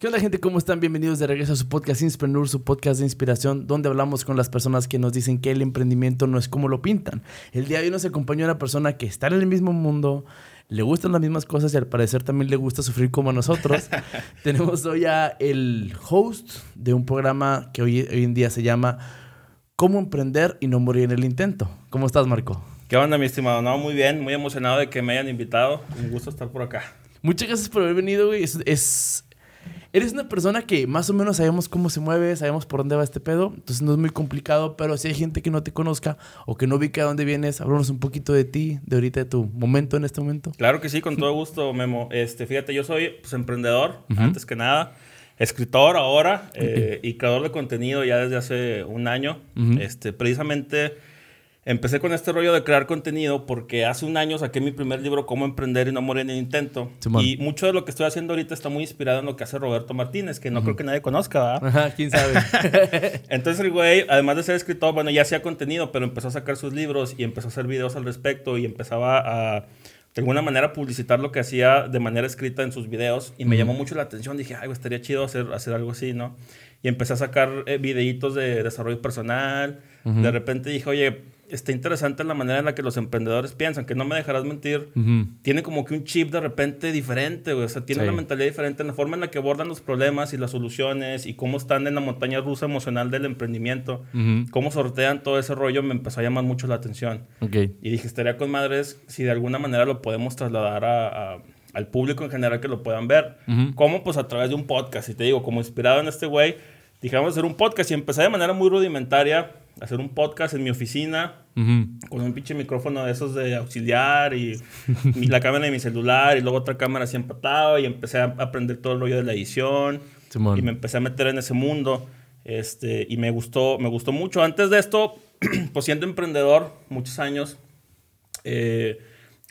¿Qué onda gente? ¿Cómo están? Bienvenidos de regreso a su podcast Inspreneur, su podcast de inspiración, donde hablamos con las personas que nos dicen que el emprendimiento no es como lo pintan. El día de hoy nos acompañó una persona que está en el mismo mundo, le gustan las mismas cosas y al parecer también le gusta sufrir como nosotros. Tenemos hoy a el host de un programa que hoy, hoy en día se llama Cómo emprender y no morir en el intento. ¿Cómo estás, Marco? ¿Qué onda, mi estimado? No, muy bien, muy emocionado de que me hayan invitado. Un gusto estar por acá. Muchas gracias por haber venido, güey. Es, es- Eres una persona que más o menos sabemos cómo se mueve, sabemos por dónde va este pedo, entonces no es muy complicado, pero si hay gente que no te conozca o que no ubica de dónde vienes, háblanos un poquito de ti, de ahorita, de tu momento en este momento. Claro que sí, con todo gusto, Memo. Este, fíjate, yo soy pues, emprendedor, antes que nada. Escritor ahora eh, y creador de contenido ya desde hace un año. este, precisamente empecé con este rollo de crear contenido porque hace un año saqué mi primer libro, Cómo emprender y no morir en el intento. Simón. y mucho de lo que estoy haciendo ahorita está muy inspirado en lo que hace Roberto Martínez, que no creo que nadie conozca, ¿verdad? Ajá, quién sabe. Entonces el güey, además de ser escritor, bueno, ya hacía contenido, pero empezó a sacar sus libros y empezó a hacer videos al respecto y empezaba a, de alguna manera, publicitar lo que hacía de manera escrita en sus videos y me llamó mucho la atención. Dije, ay, estaría chido hacer, hacer algo así, ¿no? Y empecé a sacar eh, videitos de desarrollo personal. De repente dije, oye, está interesante la manera en la que los emprendedores piensan, que no me dejarás mentir. Ujú. Tiene como que un chip de repente diferente, güey. O sea, tiene Sí. una mentalidad diferente en la forma en la que abordan los problemas y las soluciones y cómo están en la montaña rusa emocional del emprendimiento. Ujú. Cómo sortean todo ese rollo me empezó a llamar mucho la atención. Ok. Y dije, estaría con madres si de alguna manera lo podemos trasladar a- a- al público en general que lo puedan ver. Ujú. ¿Cómo? Pues a través de un podcast. Y te digo, como inspirado en este güey, dije, vamos a hacer un podcast. Y empecé de manera muy rudimentaria a hacer un podcast en mi oficina Ujú. con un pinche micrófono de esos de auxiliar y, la cámara de mi celular y luego otra cámara así empatado y empecé a aprender todo el rollo de la edición Simón. y me empecé a meter en ese mundo este y me gustó me gustó mucho antes de esto pues siendo emprendedor muchos años eh,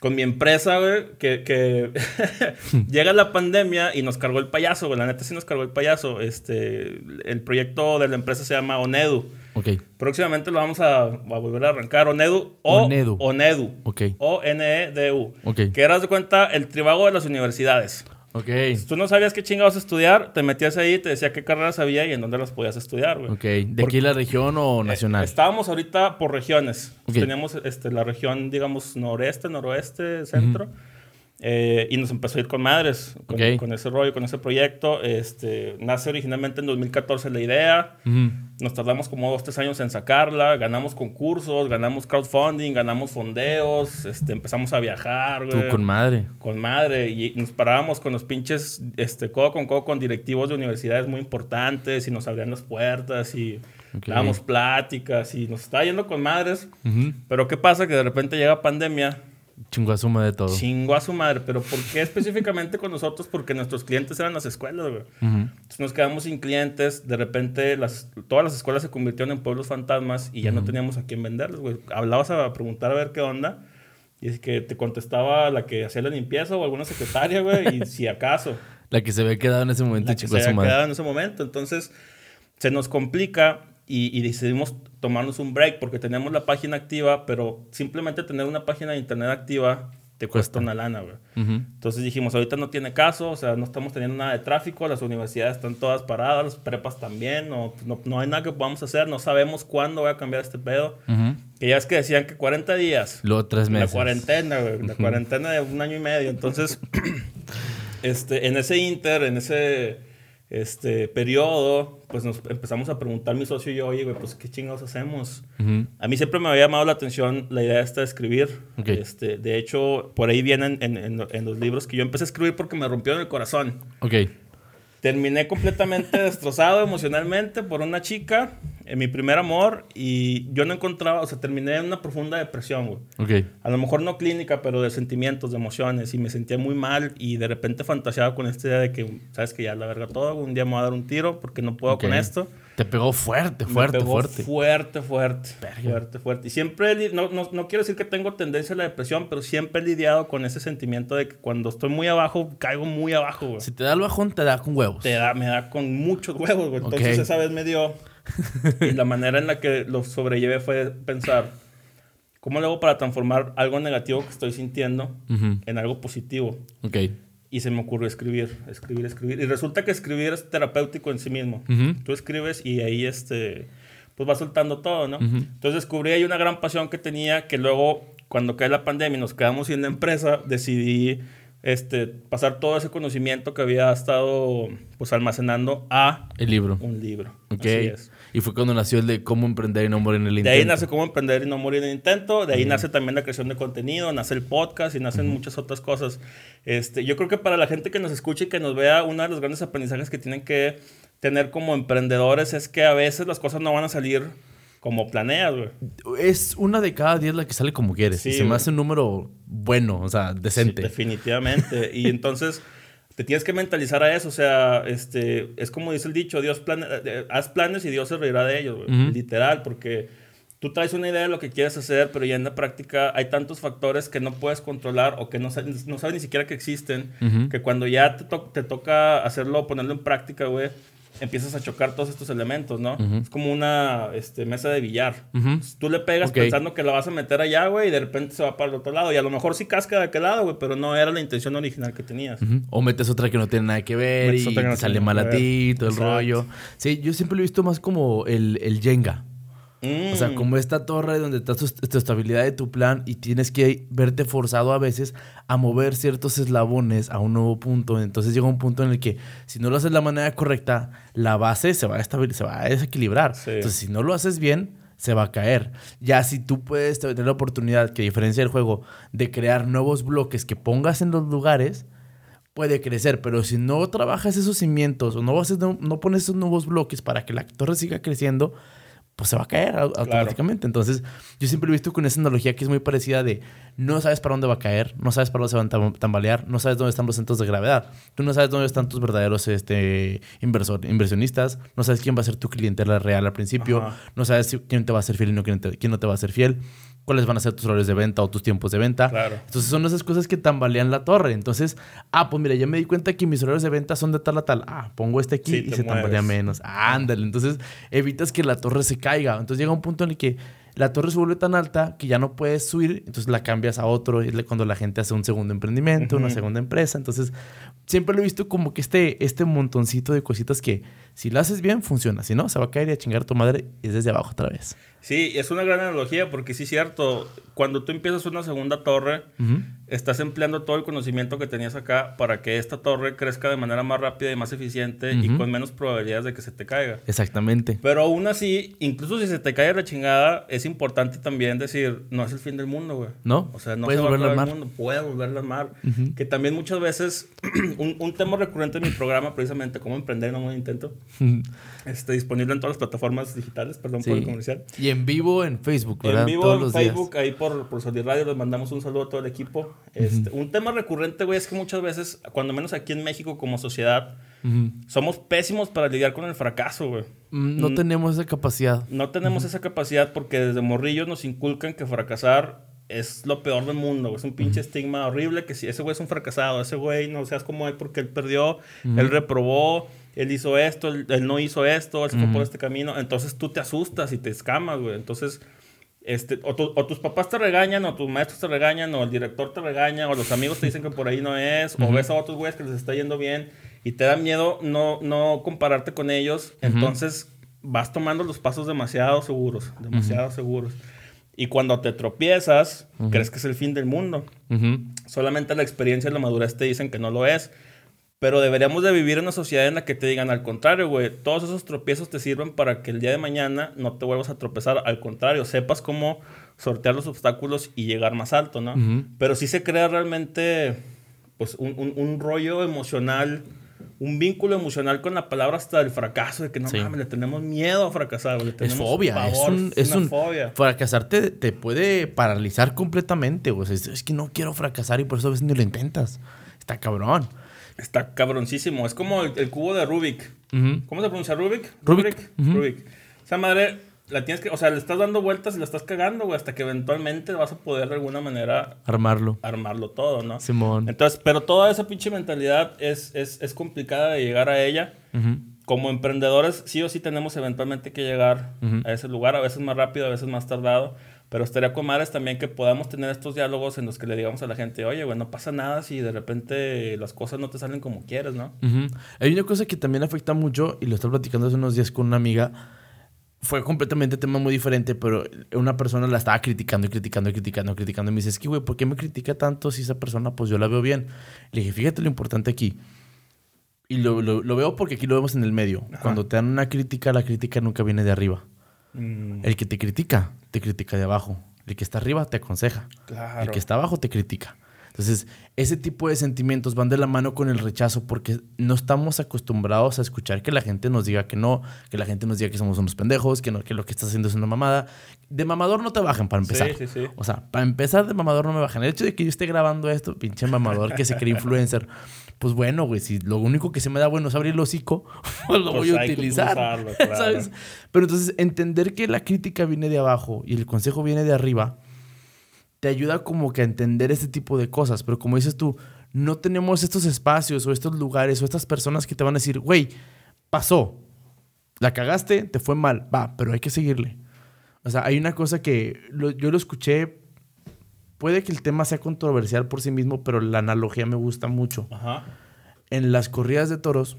con mi empresa güey, que, que llega la pandemia y nos cargó el payaso güey. la neta sí nos cargó el payaso este el proyecto de la empresa se llama Onedu Ok. Próximamente lo vamos a, a volver a arrancar. Onedu. O, Onedu. Onedu. Ok. O-N-E-D-U. Ok. Que eras de cuenta el tribago de las universidades. Ok. Si tú no sabías qué chingados estudiar, te metías ahí, te decía qué carreras había y en dónde las podías estudiar, güey. Ok. ¿De aquí la región o nacional? Estábamos ahorita por regiones. Ok. Teníamos este, la región, digamos, noreste, noroeste, centro. Eh, y nos empezó a ir con madres, con, Ok. con ese rollo, con ese proyecto. Este, nace originalmente en 2014 la idea. Ujú. Nos tardamos como dos, tres años en sacarla. Ganamos concursos, ganamos crowdfunding, ganamos fondeos. Este, empezamos a viajar, Tú con madre. Con madre. Y nos parábamos con los pinches, este, codo con codo con directivos de universidades muy importantes y nos abrían las puertas y Ok. dábamos pláticas y nos estaba yendo con madres. Ujú. Pero ¿qué pasa? Que de repente llega pandemia, Chingó a suma de todo. chingó a su madre. ¿Pero por qué específicamente con nosotros? Porque nuestros clientes eran las escuelas, güey. Ujú. Entonces nos quedamos sin clientes, de repente las, todas las escuelas se convirtieron en pueblos fantasmas y ya no teníamos a quién venderles, güey. Hablabas a preguntar a ver qué onda y es que te contestaba la que hacía la limpieza o alguna secretaria, güey, y si acaso, La que se ve quedado en ese momento la que se su había madre. quedado en ese momento. Entonces se nos complica y, y decidimos tomarnos un break porque teníamos la página activa, pero simplemente tener una página de internet activa te cuesta una lana, güey. Entonces dijimos, ahorita no tiene caso, o sea, no estamos teniendo nada de tráfico, las universidades están todas paradas, las prepas también, no, no, no hay nada que podamos hacer, no sabemos cuándo va a cambiar este pedo. Ujú. Que ya es que decían que 40 días, Luego tres la meses. cuarentena, güey, la cuarentena de un año y medio. Entonces, este, en ese inter, en ese este, periodo, pues nos empezamos a preguntar mi socio y yo, oye, güey, pues qué chingados hacemos. A mí siempre me había llamado la atención la idea esta de escribir. Este, de hecho, por ahí vienen en, en- en los libros que yo empecé a escribir porque me rompieron el corazón. Ok. Terminé completamente destrozado emocionalmente por una chica, en mi primer amor, y yo no encontraba, o sea, terminé en una profunda depresión, güey. Ok. A lo mejor no clínica, pero de sentimientos, de emociones, y me sentía muy mal, y de repente fantaseaba con esta idea de que, sabes que ya la verga todo, un día me voy a dar un tiro porque no puedo Ok. con esto. Te pegó fuerte, Me fuerte, pegó fuerte. Fuerte, fuerte. Verga. Fuerte, fuerte. Y siempre, no, no, no quiero decir que tengo tendencia a la depresión, pero siempre he lidiado con ese sentimiento de que cuando estoy muy abajo, caigo muy abajo, güey. Si te da el bajón, te da con huevos. Te da, me da con muchos huevos, güey. Entonces Ok. esa vez me dio. y la manera en la que lo sobrellevé fue pensar, ¿cómo lo hago para transformar algo negativo que estoy sintiendo Ujú. en algo positivo? Ok. y se me ocurrió escribir, escribir, escribir. Y resulta que escribir es terapéutico en sí mismo. Tú escribes y ahí este, pues va soltando todo, ¿no? Entonces descubrí ahí una gran pasión que tenía que luego, cuando cae la pandemia y nos quedamos sin la empresa, decidí este, pasar todo ese conocimiento que había estado pues almacenando a el libro. Un libro. Ok. Y fue cuando nació el de cómo emprender y no morir en el intento. De ahí nace cómo emprender y no morir en el intento. De ahí nace también la creación de contenido, nace el podcast y nacen muchas otras cosas. Este, yo creo que para la gente que nos escuche y que nos vea, uno de los grandes aprendizajes que tienen que tener como emprendedores es que a veces las cosas no van a salir como planeas, güey. Es una de cada diez la que sale como quieres. y se me hace un número bueno, o sea, decente. definitivamente. y entonces te tienes que mentalizar a eso. O sea, este, es como dice el dicho, Dios plane, eh, haz planes y Dios se reirá de ellos, güey. Literal, porque tú traes una idea de lo que quieres hacer, pero ya en la práctica hay tantos factores que no puedes controlar o que no, no sabes ni siquiera que existen, que cuando ya te, te toca hacerlo, ponerlo en práctica, güey empiezas a chocar todos estos elementos, ¿no? Es como una este, mesa de billar. tú le pegas pensando que la vas a meter allá, güey, y de repente se va para el otro lado. Y a lo mejor sí casca de aquel lado, güey, pero no era la intención original que tenías. O metes otra que no tiene nada que ver y te sale mal a ti, todo el rollo. Sí, yo siempre lo he visto más como el, el Jenga. O sea, mm. como esta torre donde está tu, estabilidad de tu plan y tienes que verte forzado a veces a mover ciertos eslabones a un nuevo punto. Entonces llega un punto en el que si no lo haces de la manera correcta, la base se va a, se va a desequilibrar. Entonces, si no lo haces bien, se va a caer. Ya si tú puedes tener la oportunidad, que diferencia el juego, de crear nuevos bloques que pongas en los lugares, puede crecer. Pero si no trabajas esos cimientos o no, haces, no pones esos nuevos bloques para que la torre siga creciendo, pues se va a caer automáticamente. Entonces, yo siempre he visto con esa analogía que es muy parecida de no sabes para dónde va a caer, no sabes para dónde se va a tambalear, no sabes dónde están los centros de gravedad, tú no sabes dónde están tus verdaderos este, inversor, inversionistas, no sabes quién va a ser tu clientela real al principio, no sabes quién te va a ser fiel y no, quién, quién no te va a ser fiel cuáles van a ser tus horarios de venta o tus tiempos de venta. Claro. Entonces son esas cosas que tambalean la torre. Entonces, ah, pues mira, ya me di cuenta que mis horarios de venta son de tal a tal. Ah, pongo este aquí y se tambalea menos. ándale. Entonces evitas que la torre se caiga. Entonces llega un punto en el que la torre se vuelve tan alta que ya no puedes subir, entonces la cambias a otro, es cuando la gente hace un segundo emprendimiento, una segunda empresa, entonces siempre lo he visto como que este, este montoncito de cositas que si lo haces bien, funciona, si no, se va a caer y a chingar tu madre y es desde abajo otra vez. Sí, es una gran analogía porque sí es cierto, cuando tú empiezas una segunda torre, estás empleando todo el conocimiento que tenías acá para que esta torre crezca de manera más rápida y más eficiente y con menos probabilidades de que se te caiga. Exactamente. Pero aún así, incluso si se te cae la chingada, es importante también decir, no es el fin del mundo, güey. No. O sea, no puede volver a el mundo, puede volver a mar. Que también muchas veces, un, tema recurrente en mi programa, precisamente, cómo emprender en un intento, está disponible en todas las plataformas digitales, perdón por el comercial. Y en vivo en Facebook, ¿verdad? En vivo en Facebook, ahí por, por Solid Radio, les mandamos un saludo a todo el equipo. Este, un tema recurrente, güey, es que muchas veces, cuando menos aquí en México como sociedad, somos pésimos para lidiar con el fracaso, güey. Mm, no tenemos esa capacidad. No tenemos esa capacidad porque desde morrillos nos inculcan que fracasar es lo peor del mundo. Es un pinche estigma horrible que si ese güey es un fracasado, ese güey no seas como él porque él perdió, él reprobó, él hizo esto, él, no hizo esto, él se fue por este camino. Entonces tú te asustas y te escamas, güey. Entonces, este, o, tus papás te regañan, o tus maestros te regañan, o el director te regaña, o los amigos te dicen que por ahí no es, o ves a otros güeyes que les está yendo bien y te da miedo no, no compararte con ellos. Entonces vas tomando los pasos demasiado seguros, demasiado seguros. Y cuando te tropiezas, crees que es el fin del mundo. Solamente la experiencia y la madurez te dicen que no lo es. Pero deberíamos de vivir en una sociedad en la que te digan al contrario, güey. Todos esos tropiezos te sirven para que el día de mañana no te vuelvas a tropezar. Al contrario, sepas cómo sortear los obstáculos y llegar más alto, ¿no? Pero sí se crea realmente, pues, un, un, rollo emocional, un vínculo emocional con la palabra hasta el fracaso, de que no mames, le tenemos miedo a fracasar, le tenemos es fobia, es, un, es una fobia. Fracasar te, te, puede paralizar completamente, güey. Es, es, que no quiero fracasar y por eso a veces ni lo intentas. Está cabrón. Está cabroncísimo. Es como el, cubo de Rubik. ¿Cómo se pronuncia Rubik? Rubik. Rubik. Esa madre la tienes que, o sea, le estás dando vueltas y la estás cagando, güey, hasta que eventualmente vas a poder de alguna manera armarlo. Armarlo todo, ¿no? Simón. Entonces, pero toda esa pinche mentalidad es, es, es complicada de llegar a ella. Como emprendedores, sí o sí tenemos eventualmente que llegar a ese lugar, a veces más rápido, a veces más tardado. Pero estaría con madres también que podamos tener estos diálogos en los que le digamos a la gente, oye, güey, no pasa nada si de repente las cosas no te salen como quieres, ¿no? Hay una cosa que también afecta mucho, y lo estaba platicando hace unos días con una amiga, fue completamente tema muy diferente, pero una persona la estaba criticando y criticando y criticando y criticando. Y me dice, es que, güey, ¿por qué me critica tanto si esa persona, pues yo la veo bien? Le dije, fíjate lo importante aquí. Y lo, lo, veo porque aquí lo vemos en el medio. Cuando te dan una crítica, la crítica nunca viene de arriba. Mm. El que te critica, te critica de abajo. El que está arriba te aconseja. El que está abajo te critica. Entonces, ese tipo de sentimientos van de la mano con el rechazo porque no estamos acostumbrados a escuchar que la gente nos diga que no, que la gente nos diga que somos unos pendejos, que, que lo que estás haciendo es una mamada. De mamador no te bajan para empezar. Sí, sí, sí. O sea, para empezar de mamador no me bajan. El hecho de que yo esté grabando esto, pinche mamador que se cree influencer, pues bueno, güey, si lo único que se me da bueno es abrir el hocico, pues lo voy a pues utilizar. ¿Sabes? Pero entonces entender que la crítica viene de abajo y el consejo viene de arriba, te ayuda como que a entender este tipo de cosas. Pero como dices tú, no tenemos estos espacios o estos lugares o estas personas que te van a decir, güey, pasó, la cagaste, te fue mal, va, pero hay que seguirle. O sea, hay una cosa que yo lo escuché puede que el tema sea controversial por sí mismo, pero la analogía me gusta mucho. Ajá. En las corridas de toros,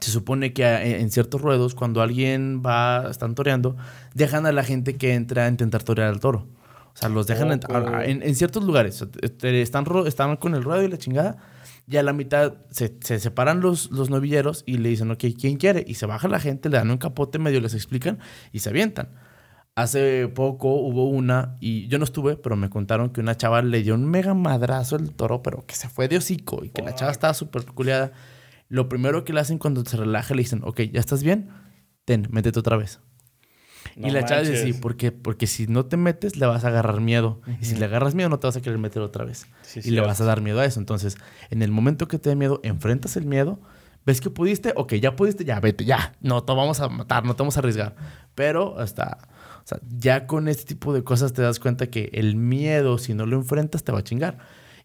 se supone que en ciertos ruedos, cuando alguien va, están toreando, dejan a la gente que entra a intentar torear al toro. O sea, los dejan en, ciertos lugares. Están, están con el ruedo y la chingada. Y a la mitad se, se, separan los, los novilleros y le dicen, ok, ¿quién quiere? Y se baja la gente, le dan un capote, medio les explican y se avientan. Hace poco hubo una, y yo no estuve, pero me contaron que una chava le dio un mega madrazo al toro, pero que se fue de hocico y que la chava estaba súper peculiada. Lo primero que le hacen cuando se relaja, le dicen, ok, ¿ya estás bien? Ten, métete otra vez. y la chava dice, sí, porque, porque si no te metes, le vas a agarrar miedo. Y si le agarras miedo, no te vas a querer meter otra vez. y le vas a dar miedo a eso. Entonces, en el momento que te dé miedo, enfrentas el miedo. ¿Ves que pudiste? Ok, ya pudiste, ya vete, ya. No te vamos a matar, no te vamos a arriesgar. Pero hasta sea, ya con este tipo de cosas te das cuenta que el miedo, si no lo enfrentas, te va a chingar.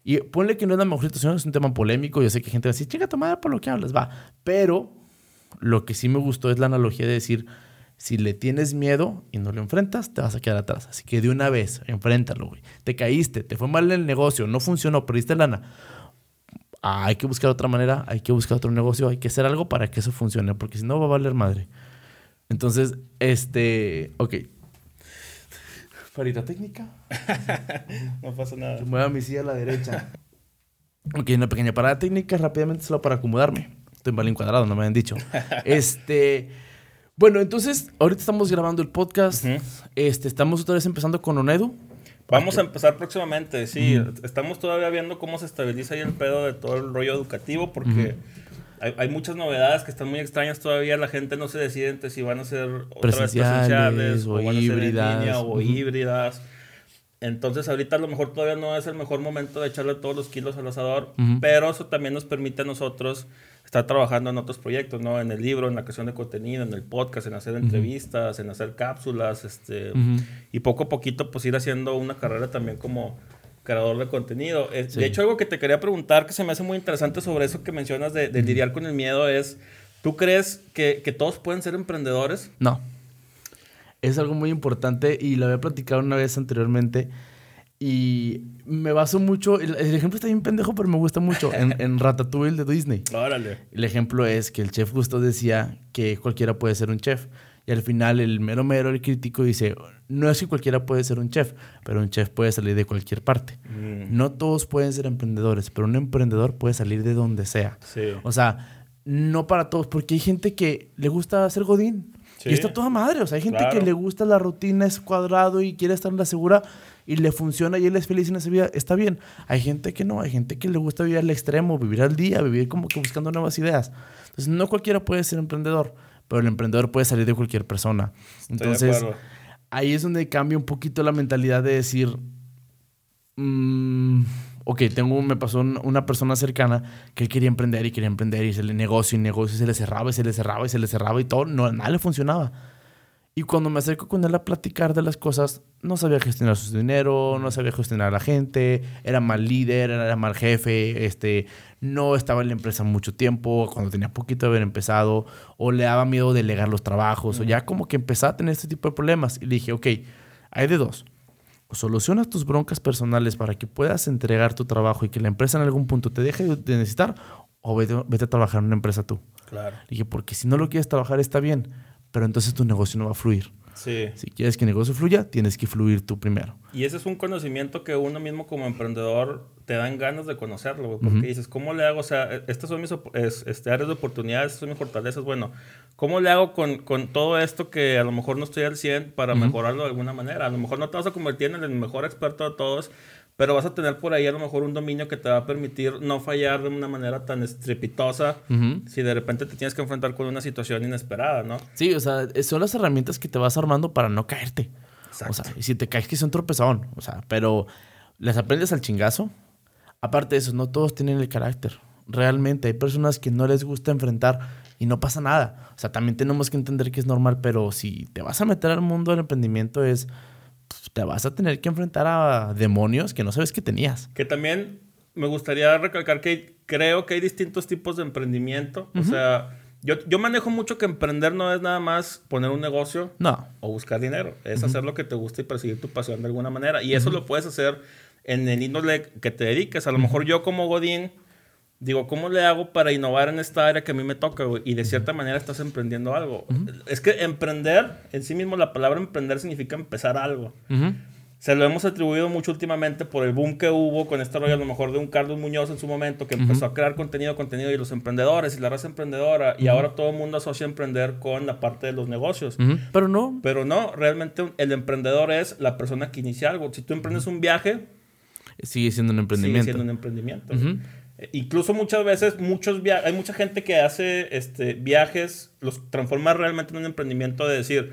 Y ponle que no es la mejor situación, es un tema polémico. Yo sé que gente va a decir, chinga tu madre por lo que hablas, va. Pero lo que sí me gustó es la analogía de decir, si le tienes miedo y no lo enfrentas, te vas a quedar atrás. Así que de una vez, enfréntalo, güey. Te caíste, te fue mal el negocio, no funcionó, perdiste lana. Ah, hay que buscar otra manera, hay que buscar otro negocio, hay que hacer algo para que eso funcione, porque si no va a valer madre. Entonces, este, ok, Farita técnica. no pasa nada. Mueva mi silla a la derecha. ok, una pequeña parada técnica, rápidamente solo para acomodarme. Estoy mal encuadrado, no me habían dicho. este. Bueno, entonces, ahorita estamos grabando el podcast. este, estamos otra vez empezando con Onedu. Vamos a empezar próximamente, sí. Estamos todavía viendo cómo se estabiliza ahí el pedo de todo el rollo educativo, porque hay, muchas novedades que están muy extrañas todavía. La gente no se decide entre si van a ser otra vez presenciales o, van a ser en línea o híbridas. Entonces ahorita a lo mejor todavía no es el mejor momento de echarle todos los kilos al asador, pero eso también nos permite a nosotros estar trabajando en otros proyectos, ¿no? En el libro, en la creación de contenido, en el podcast, en hacer entrevistas, en hacer cápsulas, este, y poco a poquito pues ir haciendo una carrera también como creador de contenido. De hecho, algo que te quería preguntar que se me hace muy interesante sobre eso que mencionas de, lidiar con el miedo es, ¿tú crees que, todos pueden ser emprendedores? No. Es algo muy importante y lo había platicado una vez anteriormente y me baso mucho, el, ejemplo está bien pendejo, pero me gusta mucho, en, en, Ratatouille de Disney. Órale. El ejemplo es que el chef justo decía que cualquiera puede ser un chef. Y al final el mero mero, el crítico dice, no es que cualquiera puede ser un chef, pero un chef puede salir de cualquier parte. Mm. No todos pueden ser emprendedores, pero un emprendedor puede salir de donde sea. O sea, no para todos, porque hay gente que le gusta hacer godín. Y está toda madre. O sea, hay gente que le gusta la rutina, es cuadrado y quiere estar en la segura y le funciona y él es feliz en esa vida. Está bien. Hay gente que no. Hay gente que le gusta vivir al extremo, vivir al día, vivir como que buscando nuevas ideas. Entonces, no cualquiera puede ser emprendedor pero el emprendedor puede salir de cualquier persona. Entonces, ahí es donde cambia un poquito la mentalidad de decir, mm, ok, tengo, me pasó una persona cercana que él quería emprender y quería emprender y se le negocio y negocio y se le cerraba y se le cerraba y se le cerraba y todo, no, nada le funcionaba. Y cuando me acerco con él a platicar de las cosas, no sabía gestionar su dinero, no sabía gestionar a la gente, era mal líder, era mal jefe, este, no estaba en la empresa mucho tiempo, cuando tenía poquito de haber empezado, o le daba miedo delegar los trabajos, o ya como que empezaba a tener este tipo de problemas. Y le dije, ok, hay de dos. solucionas tus broncas personales para que puedas entregar tu trabajo y que la empresa en algún punto te deje de necesitar, o vete, vete a trabajar en una empresa tú. Claro. Le dije, porque si no lo quieres trabajar está bien, pero entonces tu negocio no va a fluir. Sí. Si quieres que el negocio fluya, tienes que fluir tú primero. Y ese es un conocimiento que uno mismo como emprendedor te dan ganas de conocerlo, porque dices, ¿cómo le hago? O sea, e, estas son mis este, áreas de oportunidades, estas son mis fortalezas. Bueno, ¿cómo le hago con, con todo esto que a lo mejor no estoy al 100 para mejorarlo de alguna manera? A lo mejor no te vas a convertir en el mejor experto de todos, pero vas a tener por ahí a lo mejor un dominio que te va a permitir no fallar de una manera tan estrepitosa si de repente te tienes que enfrentar con una situación inesperada, ¿no? Sí, o sea, es- son las herramientas que te vas armando para no caerte. Exacto. O sea, y si te caes que son tropezón, o sea, pero las aprendes al chingazo. Aparte de eso, no todos tienen el carácter. Realmente hay personas que no les gusta enfrentar y no pasa nada. O sea, también tenemos que entender que es normal, pero si te vas a meter al mundo del emprendimiento es te vas a tener que enfrentar a demonios que no sabes que tenías. Que también me gustaría recalcar que creo que hay distintos tipos de emprendimiento. O sea, yo, yo manejo mucho que emprender no es nada más poner un negocio No. o buscar dinero. Es hacer lo que te gusta y perseguir tu pasión de alguna manera. Y eso lo puedes hacer en el índole que te dediques. A lo mejor yo como Godín, digo, ¿cómo le hago para innovar en esta área que a mí me toca? güey? Y de cierta manera estás emprendiendo algo. Es que emprender, en sí mismo la palabra emprender significa empezar algo. Se lo hemos atribuido mucho últimamente por el boom que hubo con este rollo a lo mejor de un Carlos Muñoz en su momento que empezó a crear contenido, contenido y los emprendedores y la raza emprendedora y ahora todo el mundo asocia emprender con la parte de los negocios. Pero no. Pero no, realmente el emprendedor es la persona que inicia algo. Si tú emprendes un viaje, Sigue siendo un sigue emprendimiento. siendo un emprendimiento. Eh, Incluso muchas veces, muchos via- hay mucha gente que hace este, viajes, los transforma realmente en un emprendimiento de decir,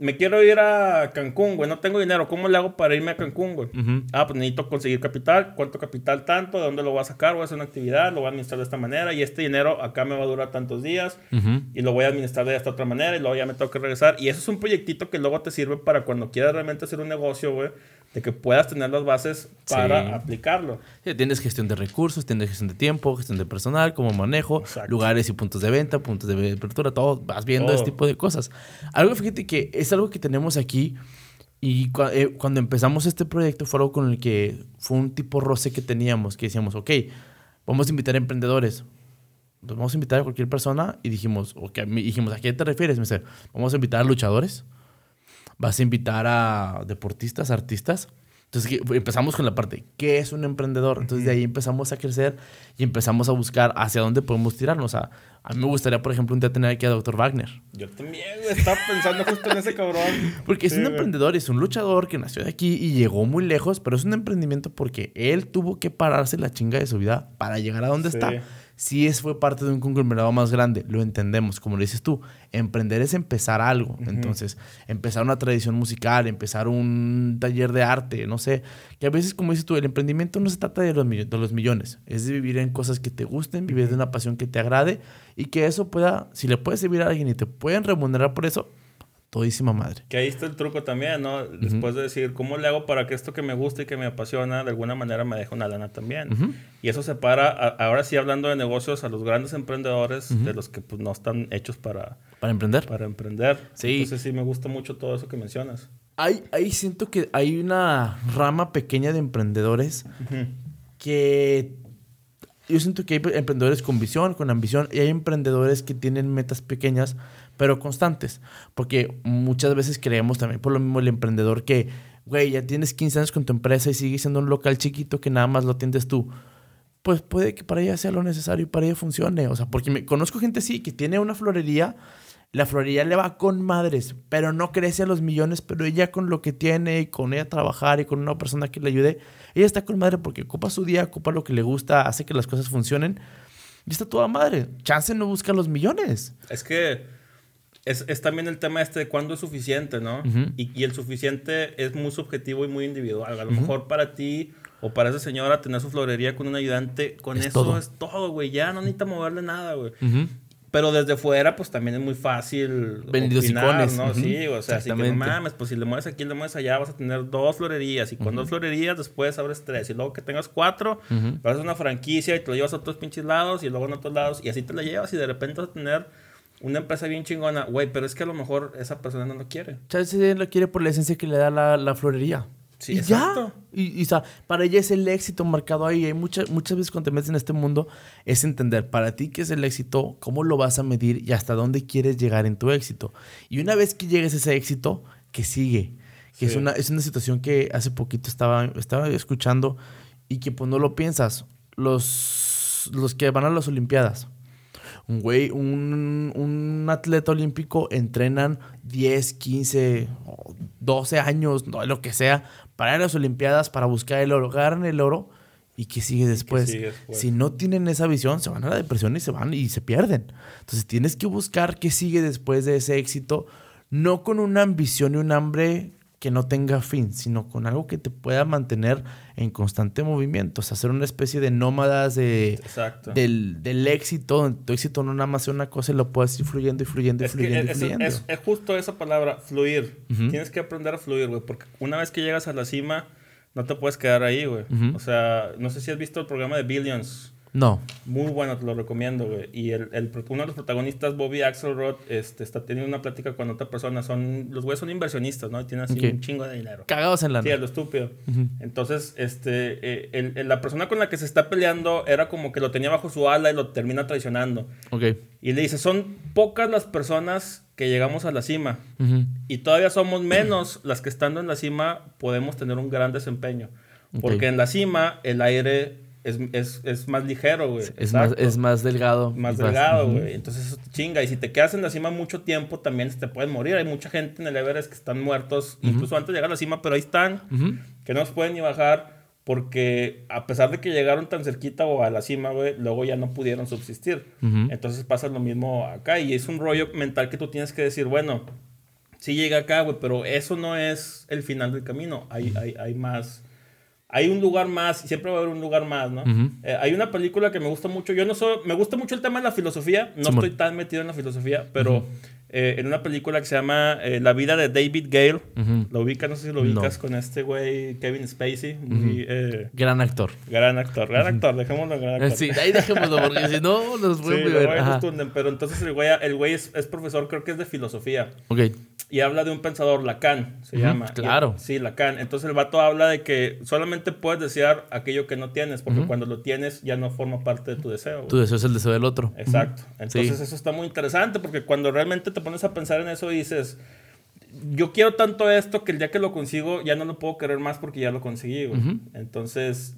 me quiero ir a Cancún, güey, no tengo dinero, ¿cómo le hago para irme a Cancún, güey? Ah, pues necesito conseguir capital, ¿cuánto capital tanto? ¿De dónde lo voy a sacar? Voy a hacer una actividad, lo voy a administrar de esta manera y este dinero acá me va a durar tantos días Ujú. y lo voy a administrar de esta otra manera y luego ya me tengo que regresar. Y eso es un proyectito que luego te sirve para cuando quieras realmente hacer un negocio, güey, de que puedas tener las bases para Sí. aplicarlo. Sí, tienes gestión de recursos, tienes gestión de tiempo, gestión de personal, como manejo, Exacto. lugares y puntos de venta, puntos de apertura, todo. Vas viendo Todo. ese tipo de cosas. Algo, fíjate que es algo que tenemos aquí y cua- eh, cuando empezamos este proyecto fue algo con el que fue un tipo roce que teníamos, que decíamos, ok, vamos a invitar a emprendedores. Vamos a invitar a cualquier persona y dijimos, ok, me- dijimos, ¿a qué te refieres? Me dice, vamos a invitar a luchadores, vas a invitar a deportistas, artistas. Entonces empezamos con la parte, ¿qué es un emprendedor? Entonces de ahí empezamos a crecer y empezamos a buscar hacia dónde podemos tirarnos. O sea, a mí me gustaría, por ejemplo, un día tener aquí a Dr. Wagner. Yo también, estaba pensando justo en ese cabrón. Porque es Sí, un güey. emprendedor, es un luchador que nació de aquí y llegó muy lejos, pero es un emprendimiento porque él tuvo que pararse la chinga de su vida para llegar a donde Sí. está. Si es fue parte de un conglomerado más grande, lo entendemos. Como lo dices tú, emprender es empezar algo. Entonces, empezar una tradición musical, empezar un taller de arte, no sé. Que a veces, como dices tú, el emprendimiento no se trata de los, millo- de los millones. Es de vivir en cosas que te gusten, vivir de una pasión que te agrade y que eso pueda, si le puede servir a alguien y te pueden remunerar por eso, todísima madre. Que ahí está el truco también, ¿no? Después de decir, ¿cómo le hago para que esto que me gusta y que me apasiona de alguna manera me deje una lana también? Ujú. Y eso separa, a- ahora sí hablando de negocios, a los grandes emprendedores de los que pues, no están hechos para, Para emprender. para emprender. Sí. Entonces sí me gusta mucho todo eso que mencionas. Ahí, ahí siento que hay una rama pequeña de emprendedores que yo siento que hay emprendedores con visión, con ambición, y hay emprendedores que tienen metas pequeñas, pero constantes. Porque muchas veces creemos también por lo mismo el emprendedor que, güey, ya tienes 15 años con tu empresa y sigues siendo un local chiquito que nada más lo atiendes tú. Pues puede que para ella sea lo necesario y para ella funcione. O sea, porque me, conozco gente así que tiene una florería, la florería le va con madres, pero no crece a los millones, pero ella con lo que tiene y con ella trabajar y con una persona que le ayude, ella está con madre porque ocupa su día, ocupa lo que le gusta, hace que las cosas funcionen y está toda madre. Chance no busca los millones. Es que es, es también el tema este de cuándo es suficiente, ¿no? Y, y el suficiente es muy subjetivo y muy individual. A lo mejor para ti o para esa señora tener su florería con un ayudante, con Es eso todo. es todo, güey. Ya no necesita moverle nada, güey. Pero desde fuera, pues también es muy fácil Vendidos opinar. ¿no? Ujú. Sí, o sea, así que no mames, pues si le mueves aquí, le mueves allá, vas a tener dos florerías. Y con dos florerías, después abres tres. Y luego que tengas cuatro, vas a hacer una franquicia y te lo llevas a otros pinches lados y luego en otros lados. Y así te la llevas y de repente vas a tener una empresa bien chingona. Güey, pero es que a lo mejor esa persona no lo quiere. Chance lo quiere por la esencia que le da la, la florería. Sí, y exacto. ya. Y, y, o sea, para ella es el éxito marcado ahí. Hay muchas, muchas veces cuando te metes en este mundo, es entender para ti qué es el éxito, cómo lo vas a medir y hasta dónde quieres llegar en tu éxito. Y una vez que llegues a ese éxito, que sigue. Que es, una, es una situación que hace poquito estaba, estaba escuchando y que pues no lo piensas. Los, los que van a las Olimpiadas. Un güey, un, un atleta olímpico entrenan 10, 15, o 12 años, no, lo que sea, para ir a las Olimpiadas, para buscar el oro, ganan el oro y que sigue después. sigue después? Si no tienen esa visión, se van a la depresión y se van y se pierden. Entonces tienes que buscar qué sigue después de ese éxito, no con una ambición y un hambre que no tenga fin, sino con algo que te pueda mantener en constante movimiento. O sea, ser una especie de nómadas de, del, del éxito. Tu éxito no nada más es una cosa y lo puedes ir fluyendo y fluyendo y Es que fluyendo y es, fluyendo. es- es justo esa palabra, fluir. Tienes que aprender a fluir, güey, porque una vez que llegas a la cima, no te puedes quedar ahí, güey. O sea, no sé si has visto el programa de Billions. No. Muy bueno, te lo recomiendo, güey. Y el, el uno de los protagonistas, Bobby Axelrod, este, está teniendo una plática con otra persona. Son, los güeyes son inversionistas, ¿no? Y tienen así Ok. un chingo de dinero. Cagados en la Sí, a lo estúpido. Entonces, este, eh, el- el- la persona con la que se está peleando era como que lo tenía bajo su ala y lo termina traicionando. Ok. Y le dice, son pocas las personas que llegamos a la cima. Ujú. Y todavía somos menos las que estando en la cima podemos tener un gran desempeño. Ok. Porque en la cima el aire es, es, es más ligero, güey. Es más, es más delgado. Más delgado, güey. Entonces eso te chinga. Y si te quedas en la cima mucho tiempo, también te pueden morir. Hay mucha gente en el Everest que están muertos, incluso antes de llegar a la cima, pero ahí están, Ujú. que no se pueden ni bajar porque a pesar de que llegaron tan cerquita o a la cima, güey, luego ya no pudieron subsistir. Entonces pasa lo mismo acá y es un rollo mental que tú tienes que decir, bueno, sí llega acá, güey, pero eso no es el final del camino. Hay, hay, hay más. Hay un lugar más, siempre va a haber un lugar más, ¿no? Eh, hay una película que me gusta mucho. Yo no soy. Me gusta mucho el tema de la filosofía. No estoy tan metido en la filosofía, pero eh, en una película que se llama eh, La vida de David Gale. Lo ubicas, no sé si lo No. ubicas con este güey, Kevin Spacey. Muy, eh, Gran actor. gran actor. Gran actor, dejémoslo en gran actor. Sí, ahí dejémoslo porque si no nos Sí, ver. voy a confunden, pero entonces el güey, el güey es, es profesor, creo que es de filosofía. Ok. Y habla de un pensador, Lacan, se llama. claro. Y- sí, Lacan. Entonces el vato habla de que solamente puedes desear aquello que no tienes, porque cuando lo tienes ya no forma parte de tu deseo. güey. Tu deseo es el deseo del otro. Exacto. Entonces Sí. eso está muy interesante, porque cuando realmente te pones a pensar en eso dices, yo quiero tanto esto que el día que lo consigo ya no lo puedo querer más porque ya lo conseguí. güey. Ujú. Entonces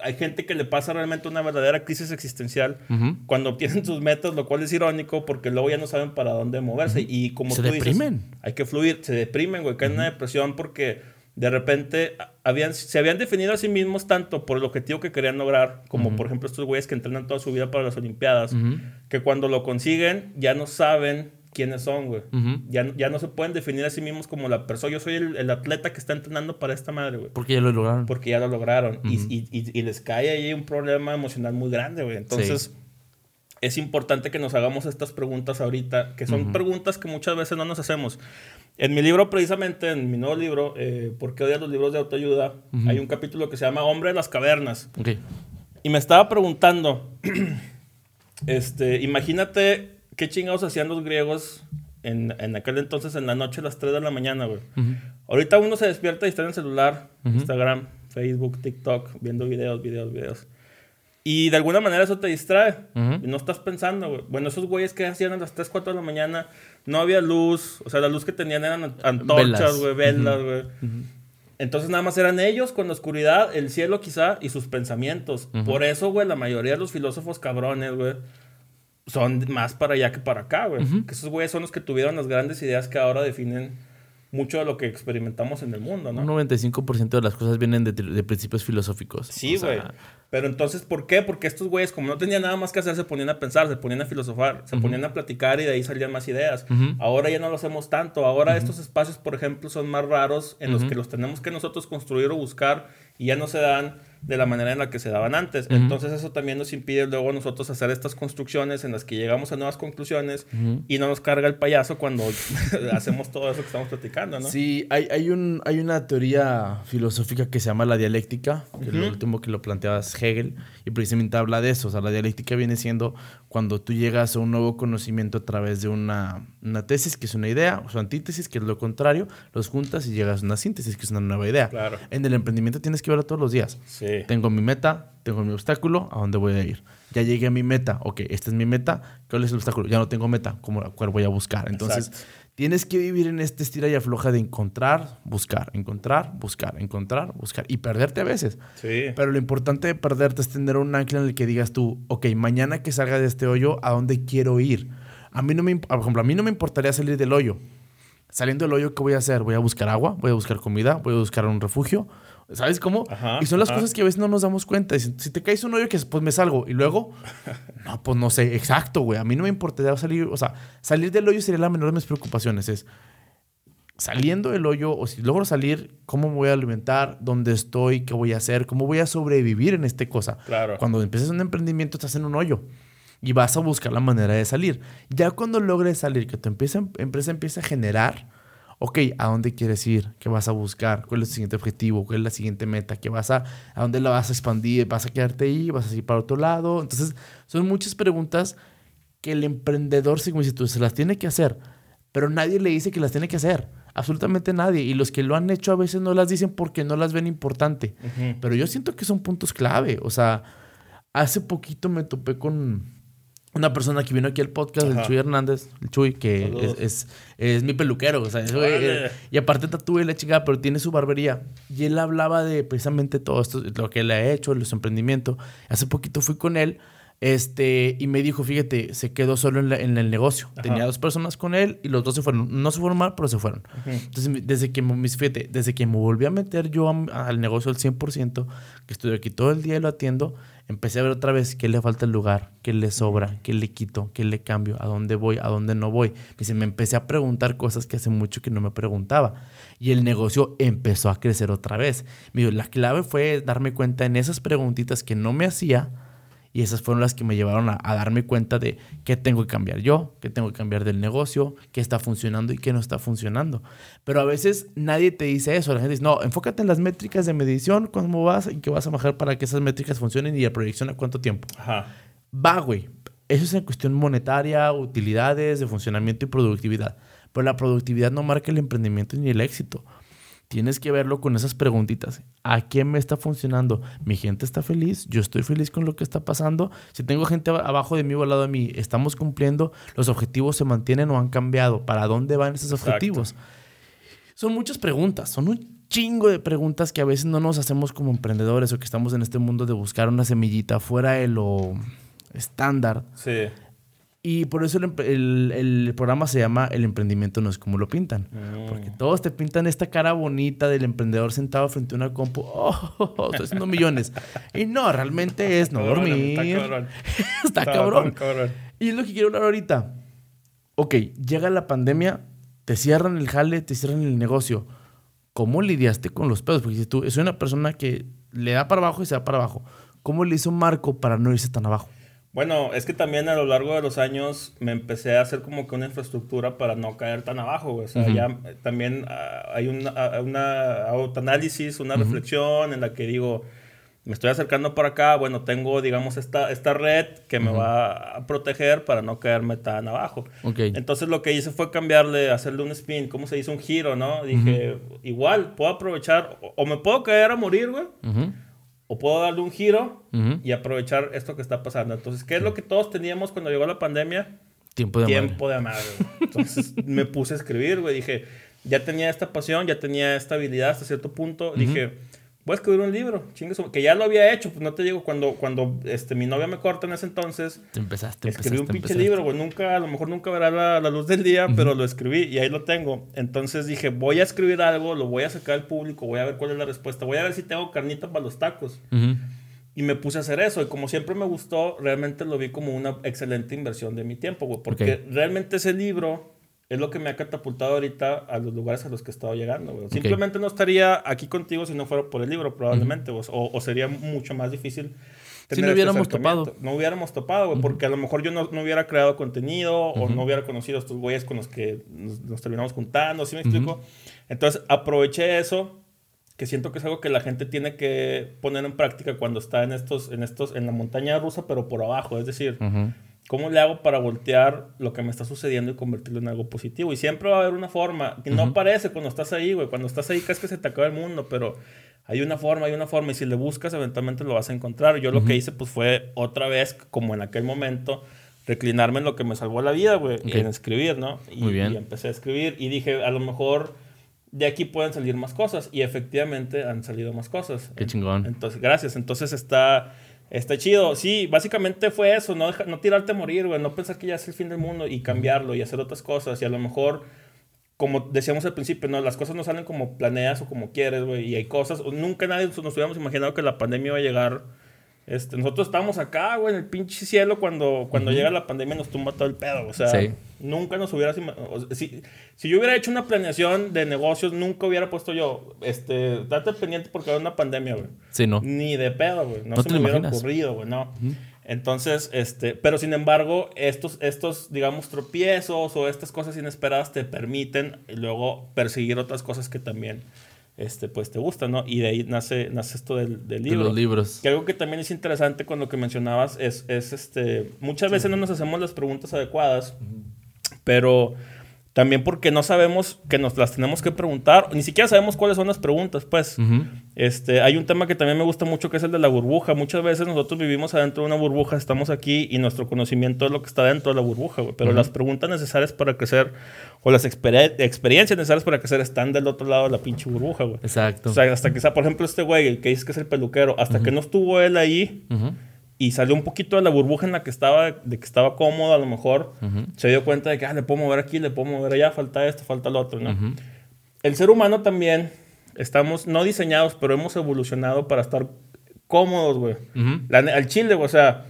hay gente que le pasa realmente una verdadera crisis existencial Ujú. cuando obtienen sus metas, lo cual es irónico porque luego ya no saben para dónde moverse. Y como Se tú deprimen. dices, hay que fluir, se deprimen, güey, caen en una depresión porque de repente habían, se habían definido a sí mismos tanto por el objetivo que querían lograr, como por ejemplo estos güeyes que entrenan toda su vida para las Olimpiadas, Ujú. que cuando lo consiguen ya no saben quiénes son, güey. Ujú. Ya, no- ya no se pueden definir a sí mismos como la persona. Yo soy el, el atleta que está entrenando para esta madre, güey. Porque ya lo lograron. Porque ya lo lograron. Y- Ujú. y, y- y les cae ahí un problema emocional muy grande, güey. Entonces, es importante que nos hagamos estas preguntas ahorita, que son preguntas que muchas veces no nos hacemos. En mi libro, precisamente, en mi nuevo libro, eh, ¿Por qué odias los libros de autoayuda? Hay un capítulo que se llama Hombre de las Cavernas. Ok. Y me estaba preguntando, este, imagínate qué chingados hacían los griegos en, en aquel entonces en la noche a las 3 de la mañana, güey. Ujú. Ahorita uno se despierta y está en el celular. Instagram, Facebook, TikTok, viendo videos, videos, videos. Y de alguna manera eso te distrae. Y no estás pensando, güey. Bueno, esos güeyes que hacían a las 3, 4 de la mañana, no había luz. O sea, la luz que tenían eran antorchas, güey, velas, güey. Entonces nada más eran ellos con la oscuridad, el cielo quizá y sus pensamientos. Por eso, güey, la mayoría de los filósofos cabrones, güey, son más para allá que para acá, güey. Que esos güeyes son los que tuvieron las grandes ideas que ahora definen mucho de lo que experimentamos en el mundo, ¿no? Un 95% de las cosas vienen de, de principios filosóficos. Sí, güey. Pero entonces, ¿por qué? Porque estos güeyes, como no tenían nada más que hacer, se ponían a pensar, se ponían a filosofar, se ponían a platicar y de ahí salían más ideas. Ahora ya no lo hacemos tanto. Ahora estos espacios, por ejemplo, son más raros en los que los tenemos que nosotros construir o buscar y ya no se dan de la manera en la que se daban antes. Entonces eso también nos impide luego nosotros hacer estas construcciones en las que llegamos a nuevas conclusiones y no nos carga el payaso cuando hacemos todo eso que estamos platicando, ¿no? Sí, hay, hay, un, hay una teoría filosófica que se llama la dialéctica, que es lo último que lo planteaba es Hegel, y precisamente habla de eso. O sea, la dialéctica viene siendo cuando tú llegas a un nuevo conocimiento a través de una, una tesis, que es una idea, o su antítesis, que es lo contrario, los juntas y llegas a una síntesis, que es una nueva idea. Claro. En el emprendimiento tienes que verlo todos los días. Sí. Tengo mi meta, tengo mi obstáculo, ¿a dónde voy a ir? Ya llegué a mi meta, ok, esta es mi meta, ¿cuál es el obstáculo? Ya no tengo meta, ¿cómo, ¿cuál voy a buscar? Entonces, Exacto. Tienes que vivir en este estira y afloja de encontrar, buscar, encontrar, buscar, encontrar, buscar y perderte a veces. Sí. Pero lo importante de perderte es tener un ancla en el que digas tú, ok, mañana que salga de este hoyo, ¿a dónde quiero ir? A mí no me, por ejemplo, a mí no me importaría salir del hoyo. Saliendo del hoyo, ¿qué voy a hacer? Voy a buscar agua, voy a buscar comida, voy a buscar un refugio. ¿Sabes cómo? Ajá, y son las ajá. cosas que a veces no nos damos cuenta. Si, si te caes un hoyo, que pues me salgo. Y luego, no, pues no sé. Exacto, güey. A mí no me importaría salir. O sea, salir del hoyo sería la menor de mis preocupaciones. Es saliendo del hoyo, o si logro salir, ¿cómo me voy a alimentar? ¿Dónde estoy? ¿Qué voy a hacer? ¿Cómo voy a sobrevivir en esta cosa? Claro. Cuando empiezas un emprendimiento, estás en un hoyo y vas a buscar la manera de salir. Ya cuando logres salir, que tu empresa, empresa empieza a generar, ok, ¿a dónde quieres ir? ¿Qué vas a buscar? ¿Cuál es el siguiente objetivo? ¿Cuál es la siguiente meta? ¿Qué vas a, ¿A dónde la vas a expandir? ¿Vas a quedarte ahí? ¿Vas a ir para otro lado? Entonces, son muchas preguntas que el emprendedor, según si tú, se las tiene que hacer, pero nadie le dice que las tiene que hacer. Absolutamente nadie. Y los que lo han hecho a veces no las dicen porque no las ven importante. Ujú. Pero yo siento que son puntos clave. O sea, hace poquito me topé con una persona que vino aquí al podcast, el Ajá. Chuy Hernández, el Chuy, que es, es, es mi peluquero. O sea, eso, Órale. eh, y aparte tatúe la chica, pero tiene su barbería. Y él hablaba de precisamente todo esto, lo que él ha hecho, los emprendimientos. Hace poquito fui con él. Este, y me dijo, fíjate, se quedó solo en, la- en el negocio. Ajá. Tenía dos personas con él y los dos se fueron. No se fueron mal, pero se fueron. Entonces, mi- desde que, me- fíjate, desde que me volví a meter yo a- al negocio al 100%, que estoy aquí todo el día y lo atiendo, empecé a ver otra vez qué le falta el lugar, qué le sobra, qué le quito, qué le cambio, a dónde voy, a dónde no voy. Dice, me empecé a preguntar cosas que hace mucho que no me preguntaba. Y el negocio empezó a crecer otra vez. Me dijo, la clave fue darme cuenta en esas preguntitas que no me hacía. Y esas fueron las que me llevaron a, a darme cuenta de qué tengo que cambiar yo, qué tengo que cambiar del negocio, qué está funcionando y qué no está funcionando. Pero a veces nadie te dice eso. La gente dice, no, enfócate en las métricas de medición, cómo vas y qué vas a bajar para que esas métricas funcionen y la proyección a cuánto tiempo. Ajá. Va, güey. Eso es en cuestión monetaria, utilidades, de funcionamiento y productividad. Pero la productividad no marca el emprendimiento ni el éxito. Tienes que verlo con esas preguntitas. ¿A quién me está funcionando? ¿Mi gente está feliz? ¿Yo estoy feliz con lo que está pasando? Si tengo gente ab- abajo de mí o al lado de mí, ¿estamos cumpliendo? ¿Los objetivos se mantienen o han cambiado? ¿Para dónde van esos Exacto. objetivos? Son muchas preguntas, son un chingo de preguntas que a veces no nos hacemos como emprendedores o que estamos en este mundo de buscar una semillita fuera de lo estándar. Sí. Y por eso el, el- el programa se llama El emprendimiento no es como lo pintan. Mm. Porque todos te pintan esta cara bonita del emprendedor sentado frente a una compu. Oh, estoy haciendo millones. Y no, realmente es no dormir. Está cabrón. Está cabrón. cabrón. Y es lo que quiero hablar ahorita. Ok, llega la pandemia, te cierran el jale, te cierran el negocio. ¿Cómo lidiaste con los pedos? Porque si tú soy una persona que le da para abajo y se da para abajo. ¿Cómo le hizo Marco para no irse tan abajo? Bueno, es que también a lo largo de los años me empecé a hacer como que una infraestructura para no caer tan abajo, güey. O sea, Ujú. ya eh, también ah, hay una, ah, una autoanálisis, una reflexión en la que digo, me estoy acercando por acá, bueno, tengo, digamos, esta, esta red que me va a proteger para no caerme tan abajo. Ok. Entonces lo que hice fue cambiarle, hacerle un spin, ¿cómo se dice? Un giro, ¿no? Dije, igual, puedo aprovechar, o, o me puedo caer a morir, güey, Ujú, o puedo darle un giro y aprovechar esto que está pasando. Entonces, ¿qué es lo que todos teníamos cuando llegó la pandemia? Tiempo de. Tiempo de amar, güey. Entonces me puse a escribir, güey. Dije, ya tenía esta pasión, ya tenía esta habilidad hasta cierto punto. Dije, voy a escribir un libro, chingue su- que ya lo había hecho. Pues no te digo, cuando, cuando este, mi novia me corta en ese entonces, Te empezaste, escribí un empezaste, pinche empezaste. libro, güey. Nunca, a lo mejor nunca verá la, la luz del día, pero lo escribí y ahí lo tengo. Entonces dije, voy a escribir algo, lo voy a sacar al público, voy a ver cuál es la respuesta, voy a ver si tengo carnita para los tacos. Ujú. Y me puse a hacer eso. Y como siempre me gustó, realmente lo vi como una excelente inversión de mi tiempo, güey. Porque Ok. realmente ese libro es lo que me ha catapultado ahorita a los lugares a los que he estado llegando, güey. Simplemente no estaría aquí contigo si no fuera por el libro, probablemente. güey. o, o sería mucho más difícil. Si no este hubiéramos acercamiento. topado. No hubiéramos topado, güey. Porque a lo mejor yo no, no hubiera creado contenido o no hubiera conocido a estos güeyes con los que nos, nos terminamos juntando, ¿sí me explico? Entonces aproveché eso que siento que es algo que la gente tiene que poner en práctica cuando está en estos, en estos, en la montaña rusa, pero por abajo. Es decir, ¿cómo le hago para voltear lo que me está sucediendo y convertirlo en algo positivo? Y siempre va a haber una forma, que no parece cuando estás ahí, güey. Cuando estás ahí crees que se te acaba el mundo, pero hay una forma, hay una forma. Y si le buscas, eventualmente lo vas a encontrar. Yo lo que hice, pues, fue otra vez, como en aquel momento, reclinarme en lo que me salvó la vida, güey, en escribir, ¿no? Y, Muy bien. y empecé a escribir y dije, a lo mejor de aquí pueden salir más cosas. Y efectivamente han salido más cosas. Qué chingón. Entonces, gracias. Entonces está, está chido. Sí, básicamente fue eso, no, no tirarte a morir, güey. No pensar que ya es el fin del mundo y cambiarlo y hacer otras cosas. Y a lo mejor, como decíamos al principio, no, las cosas no salen como planeas o como quieres, güey. Y hay cosas, nunca nadie nos hubiéramos imaginado que la pandemia iba a llegar este, nosotros estábamos acá, güey, en el pinche cielo cuando, cuando llega la pandemia nos tumba todo el pedo. O sea, nunca nos hubiera... Si, si yo hubiera hecho una planeación de negocios, nunca hubiera puesto yo, este, date pendiente porque hay una pandemia, güey. Sí, no. Ni de pedo, güey. No, se me hubiera ocurrido, güey, no. Entonces, este, pero sin embargo, estos, estos, digamos, tropiezos o estas cosas inesperadas te permiten luego perseguir otras cosas que también este, pues te gusta, ¿no? Y de ahí nace, nace esto del, del libro. De los libros. Que algo que también es interesante con lo que mencionabas es, es este, muchas veces no nos hacemos las preguntas adecuadas, pero también porque no sabemos que nos las tenemos que preguntar, ni siquiera sabemos cuáles son las preguntas, pues. este, hay un tema que también me gusta mucho que es el de la burbuja. Muchas veces nosotros vivimos adentro de una burbuja, estamos aquí y nuestro conocimiento es lo que está dentro de la burbuja, Pero las preguntas necesarias para crecer o las experiencias necesarias para crecer están del otro lado de la pinche burbuja, güey. Exacto. O sea, hasta que sea, por ejemplo, este güey, el que dice que es el peluquero, hasta que no estuvo él ahí y salió un poquito de la burbuja en la que estaba, de que estaba cómodo, a lo mejor se dio cuenta de que ah, le puedo mover aquí, le puedo mover allá, falta esto, falta lo otro, ¿no? El ser humano también estamos no diseñados, pero hemos evolucionado para estar cómodos, güey. Al chile, güey, o sea,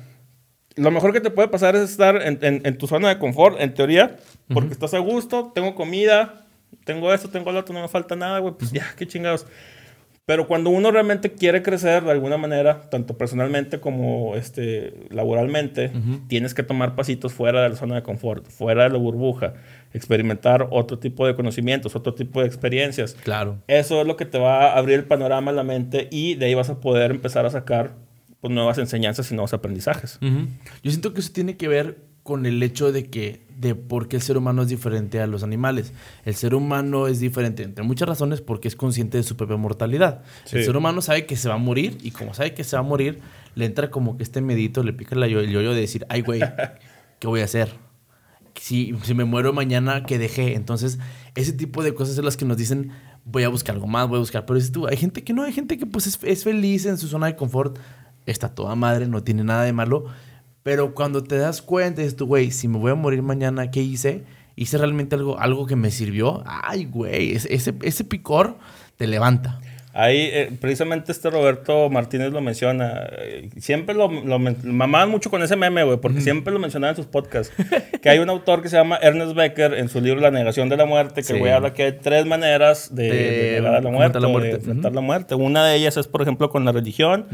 lo mejor que te puede pasar es estar en, en, tu zona de confort, en teoría, porque estás a gusto, tengo comida, tengo esto, tengo lo otro, no me falta nada, güey, pues ya, qué chingados. Pero cuando uno realmente quiere crecer de alguna manera, tanto personalmente como este, laboralmente, tienes que tomar pasitos fuera de la zona de confort, fuera de la burbuja, experimentar otro tipo de conocimientos, otro tipo de experiencias. Claro. Eso es lo que te va a abrir el panorama a la mente y de ahí vas a poder empezar a sacar pues, nuevas enseñanzas y nuevos aprendizajes. Yo siento que eso tiene que ver con el hecho de que de por qué el ser humano es diferente a los animales. El ser humano es diferente entre muchas razones porque es consciente de su propia mortalidad. El ser humano sabe que se va a morir y como sabe que se va a morir, le entra como que este medito, le pica el yoyo de decir, ay güey, ¿qué voy a hacer? Si, si me muero mañana, ¿qué dejé? Entonces, ese tipo de cosas son las que nos dicen, voy a buscar algo más, voy a buscar. Pero tú, hay gente que no, hay gente que pues es, es feliz en su zona de confort, está toda madre, no tiene nada de malo pero cuando te das cuenta, dices tú, güey, si me voy a morir mañana, ¿qué hice? Hice realmente algo, algo que me sirvió. Ay, güey, ese, ese, picor te levanta. Ahí, eh, precisamente este Roberto Martínez lo menciona. Eh, siempre lo, lo mamaban mucho con ese meme, güey, porque siempre lo mencionaba en sus podcasts. que hay un autor que se llama Ernest Becker en su libro La negación de la muerte, que a habla que hay tres maneras de, de, la muerte, la muerte. de enfrentar la muerte. Una de ellas es, por ejemplo, con la religión.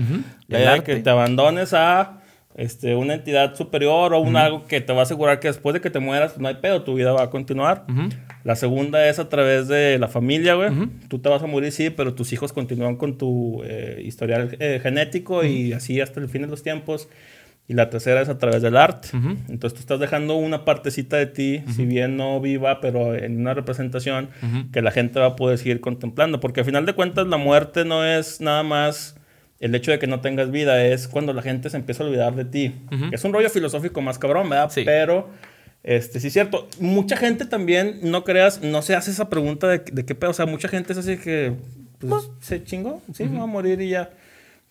La idea de que te abandones a este, una entidad superior o un algo que te va a asegurar que después de que te mueras no hay pedo, tu vida va a continuar. La segunda es a través de la familia, güey. Tú te vas a morir, sí, pero tus hijos continúan con tu eh, historial eh, genético y así hasta el fin de los tiempos. Y la tercera es a través del arte. Entonces tú estás dejando una partecita de ti, si bien no viva, pero en una representación que la gente va a poder seguir contemplando. Porque al final de cuentas la muerte no es nada más el hecho de que no tengas vida es cuando la gente se empieza a olvidar de ti. Es un rollo filosófico más cabrón, ¿verdad? Sí. Pero, este, sí es cierto. Mucha gente también, no creas, no se hace esa pregunta de, de qué pedo. O sea, mucha gente es así que, pues, se chingó, sí, va a morir y ya.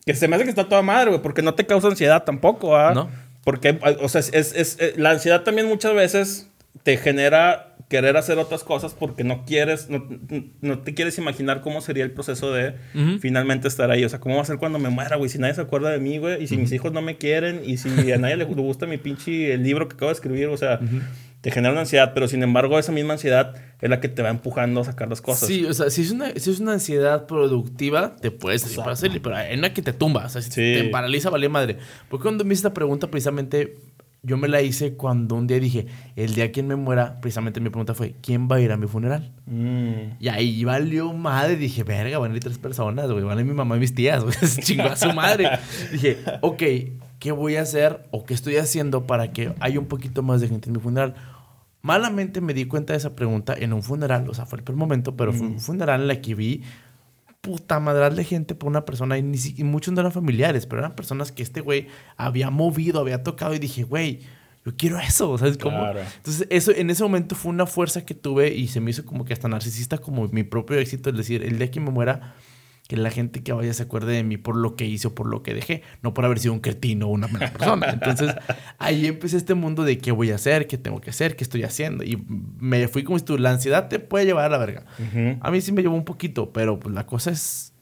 Que se me hace que está toda madre, güey, porque no te causa ansiedad tampoco, ¿ah? No. Porque, o sea, es, es, eh, la ansiedad también muchas veces te genera querer hacer otras cosas porque no quieres, no, no te quieres imaginar cómo sería el proceso de finalmente estar ahí. O sea, ¿cómo va a ser cuando me muera, güey? Si nadie se acuerda de mí, güey, y si mis hijos no me quieren, y si a nadie le gusta mi pinche el libro que acabo de escribir, o sea, te genera una ansiedad, pero sin embargo, esa misma ansiedad es la que te va empujando a sacar las cosas. Sí, o sea, si es una, si es una ansiedad productiva, te puedes para pero hay una que te tumba, o sea, si te paraliza, vale madre. Porque cuando me hice esta pregunta, precisamente yo me la hice cuando un día dije, el día que me muera, precisamente mi pregunta fue, ¿quién va a ir a mi funeral? Mm. Y ahí valió madre. Dije, verga, van a ir tres personas, güey. Van a ir mi mamá y mis tías, güey. Chingó a su madre. Dije, ok, ¿qué voy a hacer o qué estoy haciendo para que haya un poquito más de gente en mi funeral? Malamente me di cuenta de esa pregunta en un funeral, o sea, fue el primer momento, pero fue un funeral en la que vi puta madral de gente por una persona y, ni si- y muchos no eran familiares, pero eran personas que este güey había movido, había tocado y dije, güey, yo quiero eso, ¿sabes cómo? Claro. Entonces, eso en ese momento fue una fuerza que tuve y se me hizo como que hasta narcisista como mi propio éxito, es decir, el día que me muera, que la gente que vaya se acuerde de mí por lo que hice o por lo que dejé, no por haber sido un cretino o una mala persona. Entonces, ahí empecé este mundo de qué voy a hacer, qué tengo que hacer, qué estoy haciendo. Y me fui como si tú, la ansiedad te puede llevar a la verga. A mí sí me llevó un poquito, pero pues la cosa es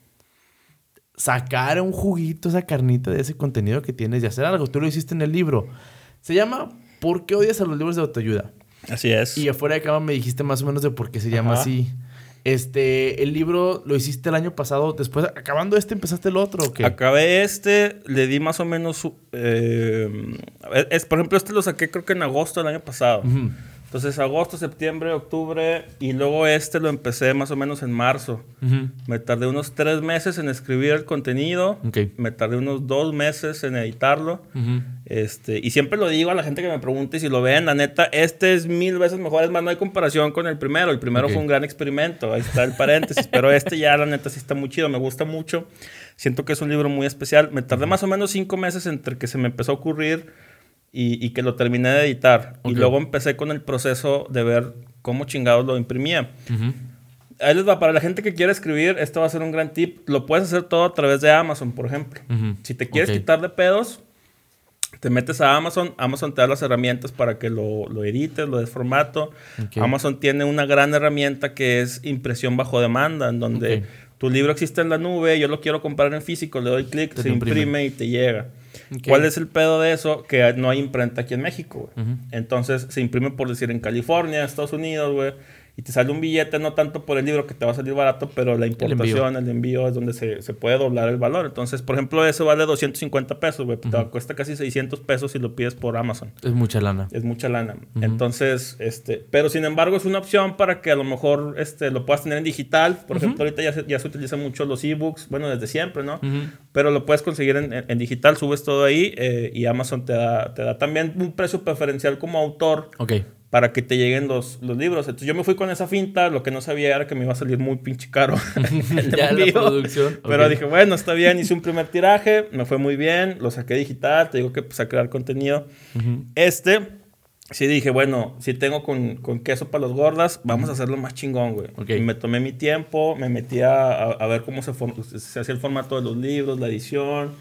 sacar un juguito, esa carnita de ese contenido que tienes y hacer algo. Tú lo hiciste en el libro. Se llama ¿Por qué odias a los libros de autoayuda? Así es. Y afuera de cama me dijiste más o menos de por qué se llama Ajá. así. Este, el libro lo hiciste el año pasado. Después, acabando este, empezaste el otro o qué? Acabé este, le di más o menos. eh, es, por ejemplo, este lo saqué creo que en agosto del año pasado. Ujú. Entonces, agosto, septiembre, octubre. Y luego este lo empecé más o menos en marzo. Ujú. Me tardé unos tres meses en escribir el contenido. Ok. Me tardé unos dos meses en editarlo. Ujú. Este, y siempre lo digo a la gente que me pregunte si lo ven, la neta, este es mil veces mejor, es más, no hay comparación con el primero. El primero Ok. fue un gran experimento, ahí está el paréntesis, pero este ya, la neta, sí está muy chido, me gusta mucho. Siento que es un libro muy especial. Me tardé más o menos cinco meses entre que se me empezó a ocurrir y, y que lo terminé de editar. Ok. Y luego empecé con el proceso de ver cómo chingados lo imprimía. Ujú. Ahí les va, para la gente que quiere escribir, esto va a ser un gran tip. Lo puedes hacer todo a través de Amazon, por ejemplo. Ujú. Si te quieres Ok. quitar de pedos, te metes a Amazon. Amazon te da las herramientas para que lo, lo edites, lo des formato. Ok. Amazon tiene una gran herramienta que es impresión bajo demanda, en donde Ok. tu libro existe en la nube, yo lo quiero comprar en físico, le doy clic, se imprime. imprime. y te llega. ¿Cuál es el pedo de eso? Que no hay imprenta aquí en México, güey. Entonces se imprime por decir en California, Estados Unidos, güey. Y te sale un billete, no tanto por el libro que te va a salir barato, pero la importación, el envío, es donde se, se puede doblar el valor. Entonces, por ejemplo, eso vale 250 pesos, güey. Te cuesta casi 600 pesos si lo pides por Amazon. Es mucha lana. Es mucha lana. Entonces, este, pero sin embargo es una opción para que a lo mejor este, lo puedas tener en digital. Por ejemplo, ahorita ya se, ya se utilizan mucho los ebooks, bueno, desde siempre, ¿no? Pero lo puedes conseguir en, en- en digital, subes todo ahí eh, y Amazon te da, te da también un precio preferencial como autor Ok. Para que te lleguen los, los libros. Entonces yo me fui con esa finta, lo que no sabía era que me iba a salir muy pinche caro. Ya la producción, Pero dije, bueno, está bien, hice un primer tiraje, me fue muy bien, lo saqué digital, te digo que empecé a crear contenido. Este, sí dije, bueno, si tengo con, con queso para los gordas, vamos a hacerlo más chingón, güey. Y me tomé mi tiempo, me metí a, a- a ver cómo se, se hacía el formato de los libros, la edición.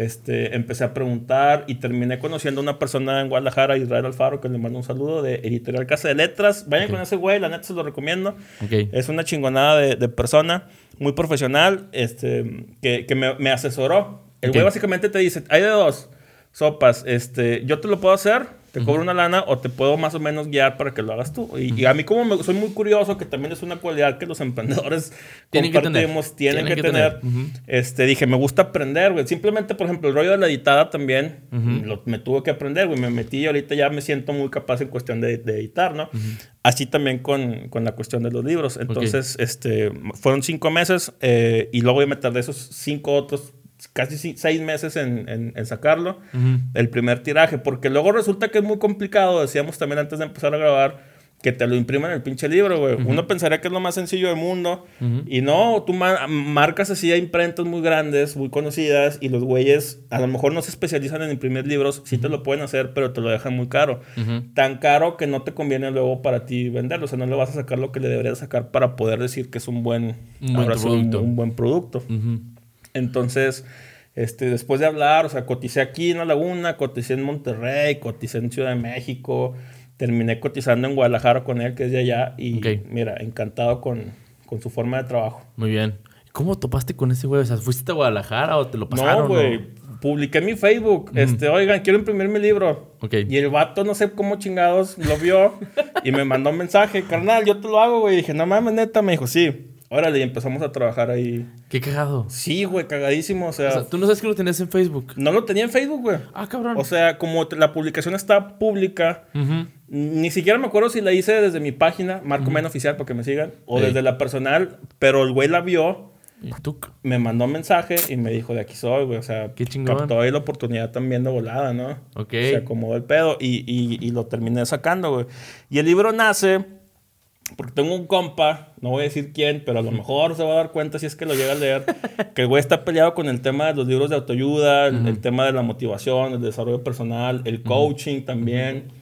Este, empecé a preguntar y terminé conociendo a una persona en Guadalajara, Israel Alfaro, que le mando un saludo de Editorial Casa de Letras. Vayan Ok. con ese güey, la neta se lo recomiendo. Ok. Es una chingonada de, de persona, muy profesional, este, que, que me, me asesoró. El güey Ok. básicamente te dice, hay de dos sopas, este, yo te lo puedo hacer, te cobro una lana o te puedo más o menos guiar para que lo hagas tú. Y, y a mí como me- soy muy curioso, que también es una cualidad que los emprendedores Tienen que tener. compartimos, tienen, Tienen que, que tener. tener. Ujú. Este, dije, me gusta aprender, güey. Simplemente, por ejemplo, el rollo de la editada también, lo- me tuve que aprender, güey. Me metí y ahorita ya me siento muy capaz en cuestión de, de editar, ¿no? Así también con, con la cuestión de los libros. Entonces, este, fueron cinco meses eh, y luego me tardé esos cinco otros, casi si- seis meses en, en- en sacarlo, el primer tiraje, porque luego resulta que es muy complicado, decíamos también antes de empezar a grabar, que te lo impriman el pinche libro, güey. Uno pensaría que es lo más sencillo del mundo. Y no, tú ma- marcas así a imprentas muy grandes, muy conocidas, y los güeyes a lo mejor no se especializan en imprimir libros, sí te lo pueden hacer, pero te lo dejan muy caro. Tan caro que no te conviene luego para ti venderlo. O sea, no le vas a sacar lo que le deberías sacar para poder decir que es un buen, Un buen un- producto. un buen producto. Entonces, este, después de hablar, o sea, coticé aquí en La Laguna, coticé en Monterrey, coticé en Ciudad de México, terminé cotizando en Guadalajara con él, que es de allá, y mira, encantado con, con su forma de trabajo. Muy bien. ¿Cómo topaste con ese güey? O sea, ¿fuiste a Guadalajara o te lo pasaron? No, güey. Publiqué en mi Facebook, este, oigan, quiero imprimir mi libro. Ok. Y el vato, no sé cómo chingados, lo vio y me mandó un mensaje, carnal, yo te lo hago, güey. Dije, no mames, neta, me dijo, sí. Órale, y empezamos a trabajar ahí. Qué cagado. Sí, güey, cagadísimo. O sea, O sea, tú no sabes que lo tenías en Facebook. no lo tenía en Facebook, güey. Ah, cabrón. O sea, como la publicación está pública, Ujú. ni siquiera me acuerdo si la hice desde mi página, Marco Men Oficial, para que me sigan, o Ey. desde la personal, pero el güey la vio, Y tú, me mandó un mensaje y me dijo, de aquí soy, güey. O sea, Qué chingón. captó ahí la oportunidad también de volada, ¿no? Ok. Se acomodó el pedo y, y, y lo terminé sacando, güey. Y el libro nace porque tengo un compa, no voy a decir quién, pero a lo mejor se va a dar cuenta si es que lo llega a leer, que el güey está peleado con el tema de los libros de autoayuda, el- el tema de la motivación, el desarrollo personal, el coaching también.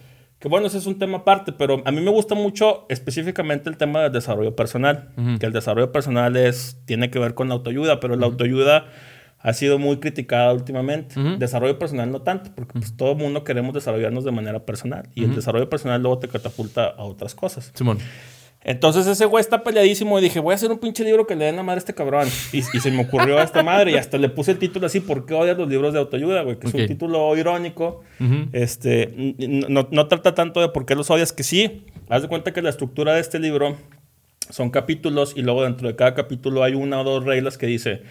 Que bueno, ese es un tema aparte, pero a mí me gusta mucho específicamente el tema del desarrollo personal. Que el desarrollo personal es, tiene que ver con la autoayuda, pero la autoayuda ha sido muy criticada últimamente. Ujú. Desarrollo personal no tanto, porque pues, todo el mundo queremos desarrollarnos de manera personal. Y el desarrollo personal luego te catapulta a otras cosas. Simón. Entonces ese güey está peleadísimo y dije, voy a hacer un pinche libro que le den la madre a este cabrón. Y, y se me ocurrió a esta madre y hasta le puse el título así, ¿por qué odias los libros de autoayuda, güey? Que es Ok. un título irónico. Ujú. Este, n- no, no trata tanto de por qué los odias, que sí. Haz de cuenta que la estructura de este libro son capítulos y luego dentro de cada capítulo hay una o dos reglas que dice,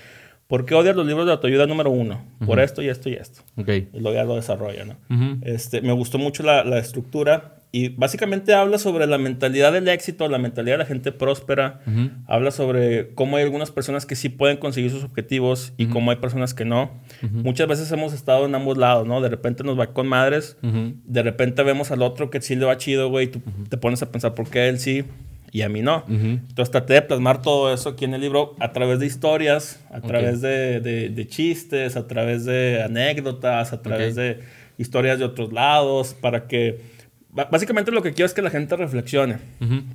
¿por qué odias los libros de autoayuda número uno? Por esto y esto y esto. Ok. Y luego ya lo desarrolla, ¿no? Ujú. Este, me gustó mucho la, la estructura y básicamente habla sobre la mentalidad del éxito, la mentalidad de la gente próspera. Ujú. Habla sobre cómo hay algunas personas que sí pueden conseguir sus objetivos y cómo hay personas que no. Muchas veces hemos estado en ambos lados, ¿no? De repente nos va con madres, de repente vemos al otro que sí le va chido, güey, y tú te pones a pensar por qué él sí y a mí no. Entonces traté de plasmar todo eso aquí en el libro a través de historias, a Ok. través de, de- de chistes, a través de anécdotas, a través Ok. de historias de otros lados, para que... Básicamente lo que quiero es que la gente reflexione,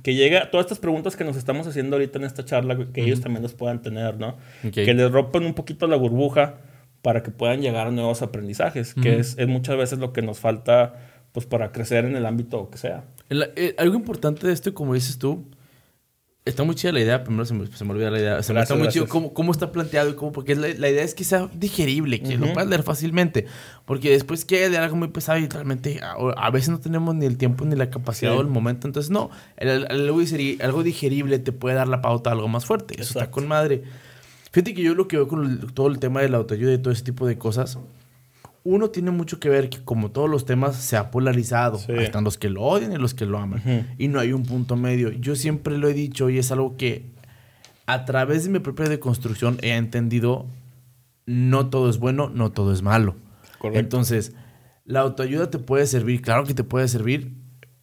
que llegue a todas estas preguntas que nos estamos haciendo ahorita en esta charla, que ellos también las puedan tener, ¿no? Que les rompan un poquito la burbuja para que puedan llegar a nuevos aprendizajes, que es, es muchas veces lo que nos falta pues para crecer en el ámbito que sea. El- eh, algo importante de esto, como dices tú, está muy chida la idea. Primero se me, se me olvida la idea. Se me Gracias, está muy chido cómo, cómo está planteado y cómo, porque la, la idea es que sea digerible, que lo Ujú. puedas leer fácilmente. Porque después que leer algo muy pesado y realmente a, a veces no tenemos ni el tiempo ni la capacidad Sí. o el momento. Entonces, no, el- el- algo, digeri- algo digerible te puede dar la pauta a algo más fuerte. Eso está Exacto. con madre. Fíjate que yo lo que veo con el- todo el tema de la autoayuda y todo ese tipo de cosas, uno tiene mucho que ver que como todos los temas se ha polarizado. Sí. Están los que lo odian y los que lo aman. Y no hay un punto medio. Yo siempre lo he dicho y es algo que a través de mi propia deconstrucción he entendido, no todo es bueno, no todo es malo. Correcto. Entonces, la autoayuda te puede servir, claro que te puede servir,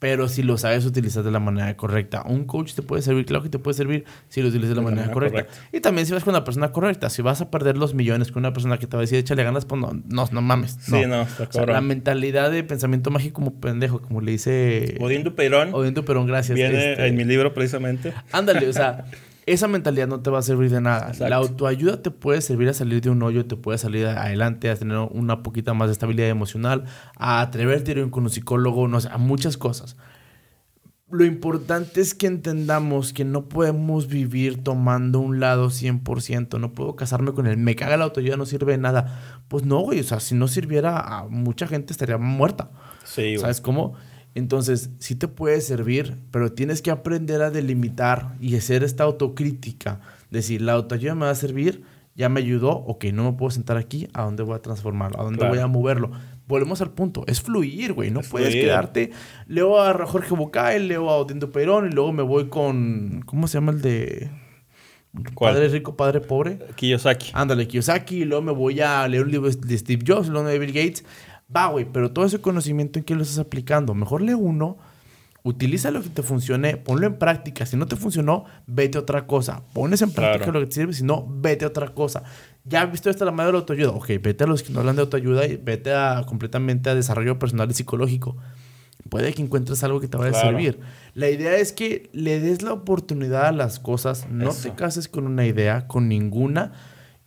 pero si lo sabes utilizar de la manera correcta. Un coach te puede servir, claro que te puede servir si lo utilizas de la De manera, manera correcta. correcta. Y también si vas con la persona correcta. Si vas a perder los millones con una persona que te va a decir, échale ganas, pues no, no, no mames. Sí, no, está O sea, la mentalidad de pensamiento mágico como pendejo, como le dice Odín Dupeirón Odín Perón, gracias. viene este, en mi libro precisamente. Ándale, o sea, esa mentalidad no te va a servir de nada. Exacto. La autoayuda te puede servir a salir de un hoyo, te puede salir adelante, a tener una poquita más de estabilidad emocional, a atreverte a ir con un psicólogo, no sé, a muchas cosas. Lo importante es que entendamos que no podemos vivir tomando un lado 100%. No puedo casarme con él. Me caga la autoayuda, no sirve de nada. Pues no, güey. O sea, si no sirviera a mucha gente estaría muerta. Sí, güey. ¿Sabes cómo? Entonces, sí te puede servir, pero tienes que aprender a delimitar y hacer esta autocrítica. Decir, la autoayuda me va a servir, ya me ayudó, ok, no me puedo sentar aquí, ¿a dónde voy a transformarlo? ¿A dónde Claro. voy a moverlo? Volvemos al punto, es fluir, güey, no Es puedes fluir. quedarte. Leo a Jorge Bucay, leo a Odín Perón y luego me voy con, ¿cómo se llama el de... ¿Cuál? Padre rico, padre pobre? Kiyosaki. Ándale, Kiyosaki, y luego me voy a leer un libro de Steve Jobs, luego de Bill Gates. Va, güey, pero todo ese conocimiento en qué lo estás aplicando. Mejor lee uno, utiliza lo que te funcione, ponlo en práctica. Si no te funcionó, vete a otra cosa. Pones en práctica Claro. lo que te sirve, si no, vete a otra cosa. Ya has visto esta la madre de la autoayuda. Ok, vete a los que no hablan de autoayuda y vete a, completamente a desarrollo personal y psicológico. Puede que encuentres algo que te vaya a Claro. servir. La idea es que le des la oportunidad a las cosas, no Eso. te cases con una idea, con ninguna,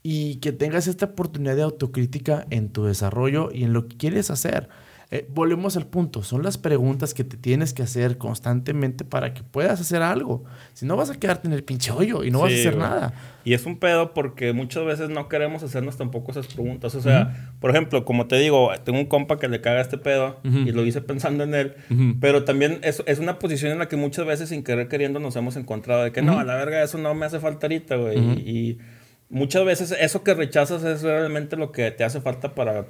y que tengas esta oportunidad de autocrítica en tu desarrollo y en lo que quieres hacer. Eh, volvemos al punto. Son las preguntas que te tienes que hacer constantemente para que puedas hacer algo. Si no, vas a quedarte en el pinche hoyo y no vas a hacer nada. Y es un pedo porque muchas veces no queremos hacernos tampoco esas preguntas. O sea, por ejemplo, como te digo, tengo un compa que le caga este pedo y lo hice pensando en él. Pero también es, es, una posición en la que muchas veces sin querer queriendo nos hemos encontrado de que no, a la verga, eso no me hace falta ahorita, güey. y muchas veces eso que rechazas es realmente lo que te hace falta para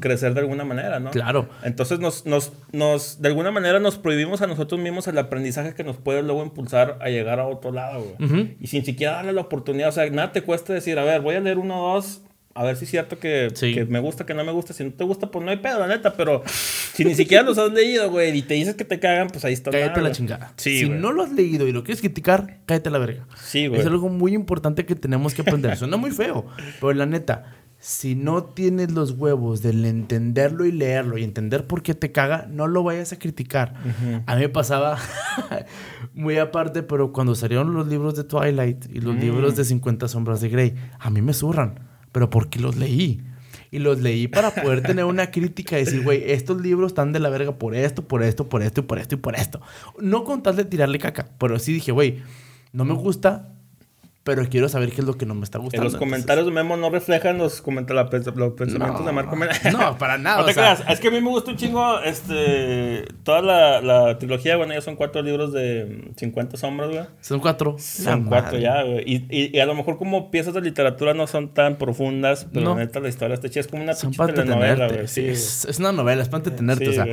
crecer de alguna manera, ¿no? Claro. Entonces nos, nos, nos, de alguna manera nos prohibimos a nosotros mismos el aprendizaje que nos puede luego impulsar a llegar a otro lado, güey. Y sin siquiera darle la oportunidad, o sea, nada te cuesta decir, a ver, voy a leer uno o dos, a ver si es cierto que, que, me gusta, que no me gusta. Si no te gusta, pues no hay pedo, la neta. Pero si ni siquiera los has leído, güey, y te dices que te cagan, pues ahí está. Cállate la chingada. si no lo has leído y lo quieres criticar, cállate la verga. Sí, güey. Es algo muy importante que tenemos que aprender. Suena muy feo, pero la neta, si no tienes los huevos del entenderlo y leerlo y entender por qué te caga, no lo vayas a criticar. A mí me pasaba muy aparte, pero cuando salieron los libros de Twilight y los libros de 50 sombras de Grey, a mí me zurran pero porque los leí. Y los leí para poder tener una crítica y decir, güey, estos libros están de la verga por esto, por esto, por esto y por esto y por esto. No con tal de tirarle caca, pero sí dije, güey, no me gusta, pero quiero saber qué es lo que no me está gustando. los comentarios de Memo no reflejan los, los pensamientos de Marco No, para nada. no te creas. Es que a mí me gusta un chingo este, toda la, la, trilogía. Bueno, ya son cuatro libros de 50 sombras, güey. Son cuatro. Son cuatro ya, güey. Y, y, a lo mejor como piezas de literatura no son tan profundas, pero no. neta la historia está chida. Es como una telenovela, güey. Sí, es, es, una novela, es para entretenerte, o sea.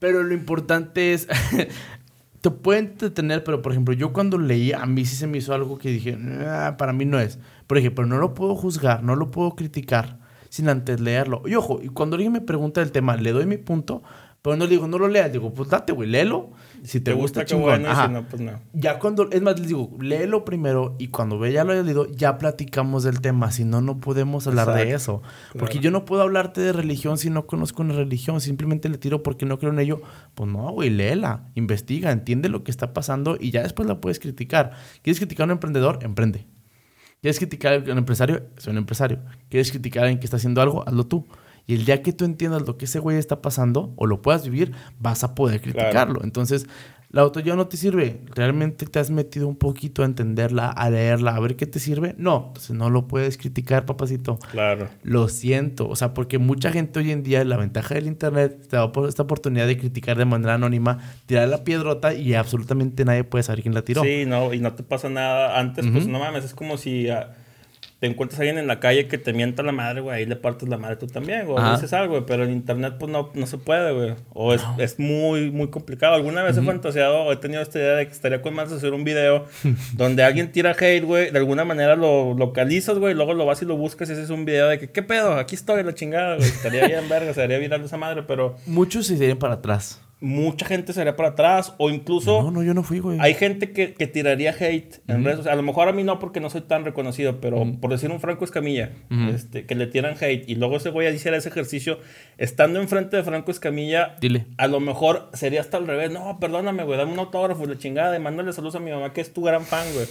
Pero lo importante es te puede entretener, pero por ejemplo, yo cuando leí, a mí sí se me hizo algo que dije, ah, para mí no es. Por ejemplo, no lo puedo juzgar, no lo puedo criticar sin antes leerlo. Y ojo, y cuando alguien me pregunta el tema, le doy mi punto, pero no le digo, no lo leas, digo, pues date, güey, léelo. Si te, gusta, chingón. si no, pues no. Ya cuando, es más, les digo, léelo primero y cuando ve ya lo haya leído, ya platicamos del tema. Si no, no podemos hablar de eso. Porque yo no puedo hablarte de religión si no conozco una religión. Simplemente le tiro porque no creo en ello. Pues no, güey, léela, investiga, entiende lo que está pasando y ya después la puedes criticar. ¿Quieres criticar a un emprendedor? Emprende. ¿Quieres criticar a un empresario? Soy un empresario. ¿Quieres criticar a alguien que está haciendo algo? Hazlo tú. Y el día que tú entiendas lo que ese güey está pasando o lo puedas vivir, vas a poder criticarlo. Entonces, la autoayuda no te sirve. ¿Realmente te has metido un poquito a entenderla, a leerla, a ver qué te sirve? No, entonces no lo puedes criticar, papacito. Claro. Lo siento. O sea, porque mucha gente hoy en día, la ventaja del internet, te da esta oportunidad de criticar de manera anónima, tirar la piedrota y absolutamente nadie puede saber quién la tiró. Sí, no, y no te pasa nada. Antes, pues no mames, es como si te encuentras a alguien en la calle que te mienta la madre, güey, ahí le partes la madre tú también, güey. Dices algo, güey, pero en internet, pues no, no se puede, güey. O es, es, muy, muy complicado. Alguna vez he fantaseado, o he tenido esta idea de que estaría con más hacer un video donde alguien tira hate, güey, de alguna manera lo localizas, güey, luego lo vas y lo buscas y ese es un video de que, ¿qué pedo? Aquí estoy, la chingada, güey. Estaría bien verga, sería viral esa madre, pero. Muchos se irían para atrás mucha gente sería para atrás o incluso... No, no, yo no fui, güey. Hay gente que, que tiraría hate en redes sociales. A lo mejor a mí no porque no soy tan reconocido, pero por decir un Franco Escamilla, este, que le tiran hate y luego ese güey hiciera ese ejercicio, estando enfrente de Franco Escamilla, Dile. a lo mejor sería hasta al revés. No, perdóname, güey, dame un autógrafo, la chingada, y mándale saludos a mi mamá que es tu gran fan, güey.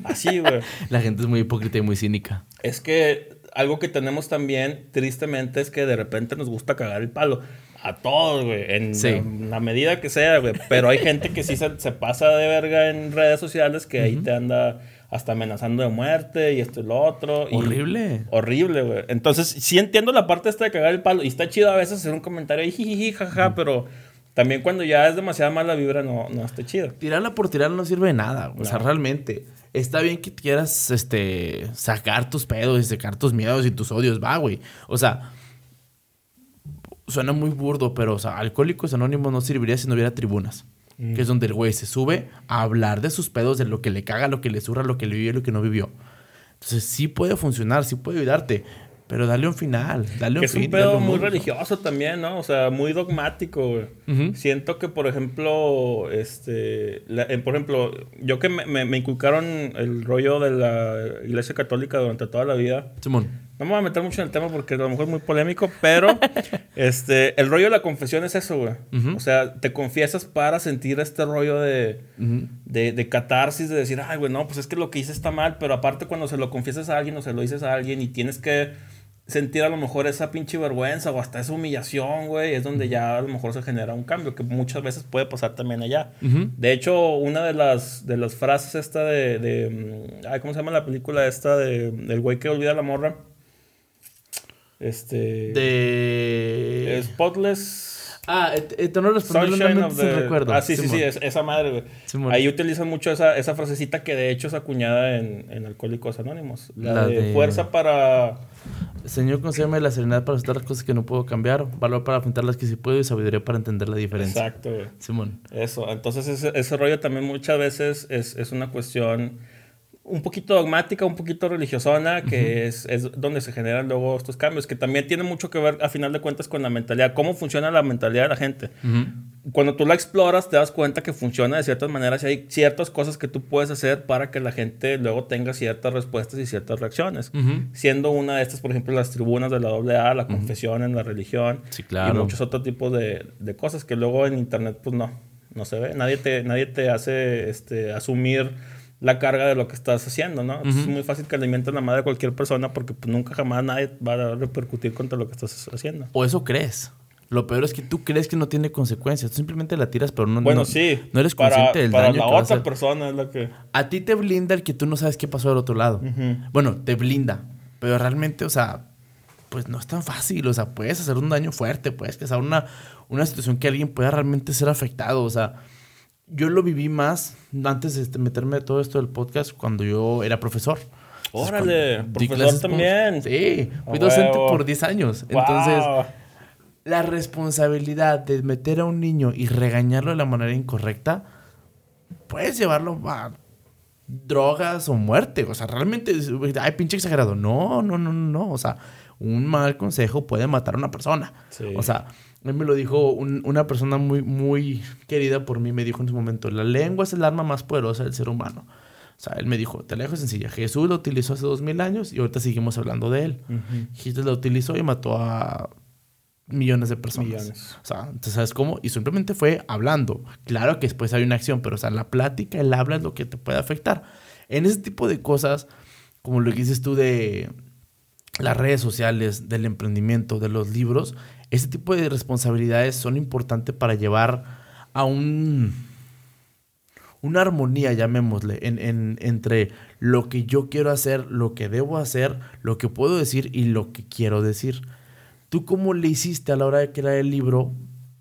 Así, güey. la gente es muy hipócrita y muy cínica. Es que algo que tenemos también, tristemente, es que de repente nos gusta cagar el palo a todos, güey, en la, medida que sea, güey. Pero hay gente que sí se, pasa de verga en redes sociales que ahí te anda hasta amenazando de muerte y esto y lo otro. Horrible. horrible, güey. Entonces, sí entiendo la parte esta de cagar el palo. Y está chido a veces hacer un comentario y jiji, jaja, pero también cuando ya es demasiada mala vibra, no, no está chido. Tirarla por tirarla no sirve de nada. O sea, realmente. Está bien que quieras este, sacar tus pedos y sacar tus miedos y tus odios, va, güey. O sea, suena muy burdo, pero, o sea, Alcohólicos Anónimos no serviría si no hubiera tribunas. Que es donde el güey se sube a hablar de sus pedos, de lo que le caga, lo que le surra, lo que le vivió y lo que no vivió. Entonces, sí puede funcionar, sí puede ayudarte. Pero dale un final, dale un Es un pedo muy religioso también, ¿no? O sea, muy dogmático, Siento que, por ejemplo, este... por ejemplo, yo que me, me, me, inculcaron el rollo de la iglesia católica durante toda la vida. Simón no me voy a meter mucho en el tema porque a lo mejor es muy polémico, pero este, el rollo de la confesión es eso, güey. O sea, te confiesas para sentir este rollo de, de, de, catarsis, de decir, ay, güey, no, pues es que lo que hice está mal, pero aparte cuando se lo confiesas a alguien o se lo dices a alguien y tienes que sentir a lo mejor esa pinche vergüenza o hasta esa humillación, güey, es donde ya a lo mejor se genera un cambio, que muchas veces puede pasar también allá. De hecho, una de las, de las frases esta de, de mm, ay, ¿cómo se llama la película esta de, del güey que olvida a la morra? Este... De... Spotless... Ah, esto no respondió the... recuerdo. Ah, sí, sí, sí, esa madre, güey. Ahí utilizan mucho esa, esa frasecita que de hecho es acuñada en, en Alcohólicos Anónimos. La, de, fuerza para... Señor, concédeme la serenidad para aceptar las cosas que no puedo cambiar, valor para afrontar las que sí puedo y sabiduría para entender la diferencia. Exacto, güey. Simón. Eso, entonces ese, ese rollo también muchas veces es, es una cuestión un poquito dogmática, un poquito religiosona, que es, es, donde se generan luego estos cambios, que también tiene mucho que ver, a final de cuentas, con la mentalidad, cómo funciona la mentalidad de la gente. Cuando tú la exploras, te das cuenta que funciona de ciertas maneras y hay ciertas cosas que tú puedes hacer para que la gente luego tenga ciertas respuestas y ciertas reacciones. Siendo una de estas, por ejemplo, las tribunas de la AA, la confesión en la religión y muchos otros tipos de, de, cosas que luego en Internet, pues no, no se ve. Nadie te, nadie te hace este, asumir la carga de lo que estás haciendo, ¿no? Es muy fácil que alimenten la madre de cualquier persona porque pues, nunca jamás nadie va a repercutir contra lo que estás haciendo. O eso crees. Lo peor es que tú crees que no tiene consecuencias. Tú simplemente la tiras, pero no, bueno, sí. no eres consciente del daño la otra persona es la que... A ti te blinda el que tú no sabes qué pasó del otro lado. Bueno, te blinda. Pero realmente, o sea, pues no es tan fácil. O sea, puedes hacer un daño fuerte. Puedes causar una, una situación que alguien pueda realmente ser afectado. O sea yo lo viví más antes de este, meterme todo esto del podcast cuando yo era profesor. Órale, profesor también. Sí, fui docente por 10 años. Entonces, la responsabilidad de meter a un niño y regañarlo de la manera incorrecta, puedes llevarlo a drogas o muerte. O sea, realmente, ay, pinche exagerado. No, no, no, no. O sea, un mal consejo puede matar a una persona. O sea, él me lo dijo una persona muy, muy querida por mí, me dijo en su momento, la lengua es el arma más poderosa del ser humano. O sea, él me dijo, te la dejo sencilla, Jesús lo utilizó hace dos mil años y ahorita seguimos hablando de él. Jesús lo utilizó y mató a millones de personas. O sea, ¿sabes cómo? Y simplemente fue hablando. Claro que después hay una acción, pero o sea, la plática, el habla es lo que te puede afectar. En ese tipo de cosas, como lo que dices tú de las redes sociales, del emprendimiento, de los libros, ese tipo de responsabilidades son importantes para llevar a un una armonía, llamémosle, en, entre lo que yo quiero hacer, lo que debo hacer, lo que puedo decir y lo que quiero decir. ¿Tú cómo le hiciste a la hora de crear el libro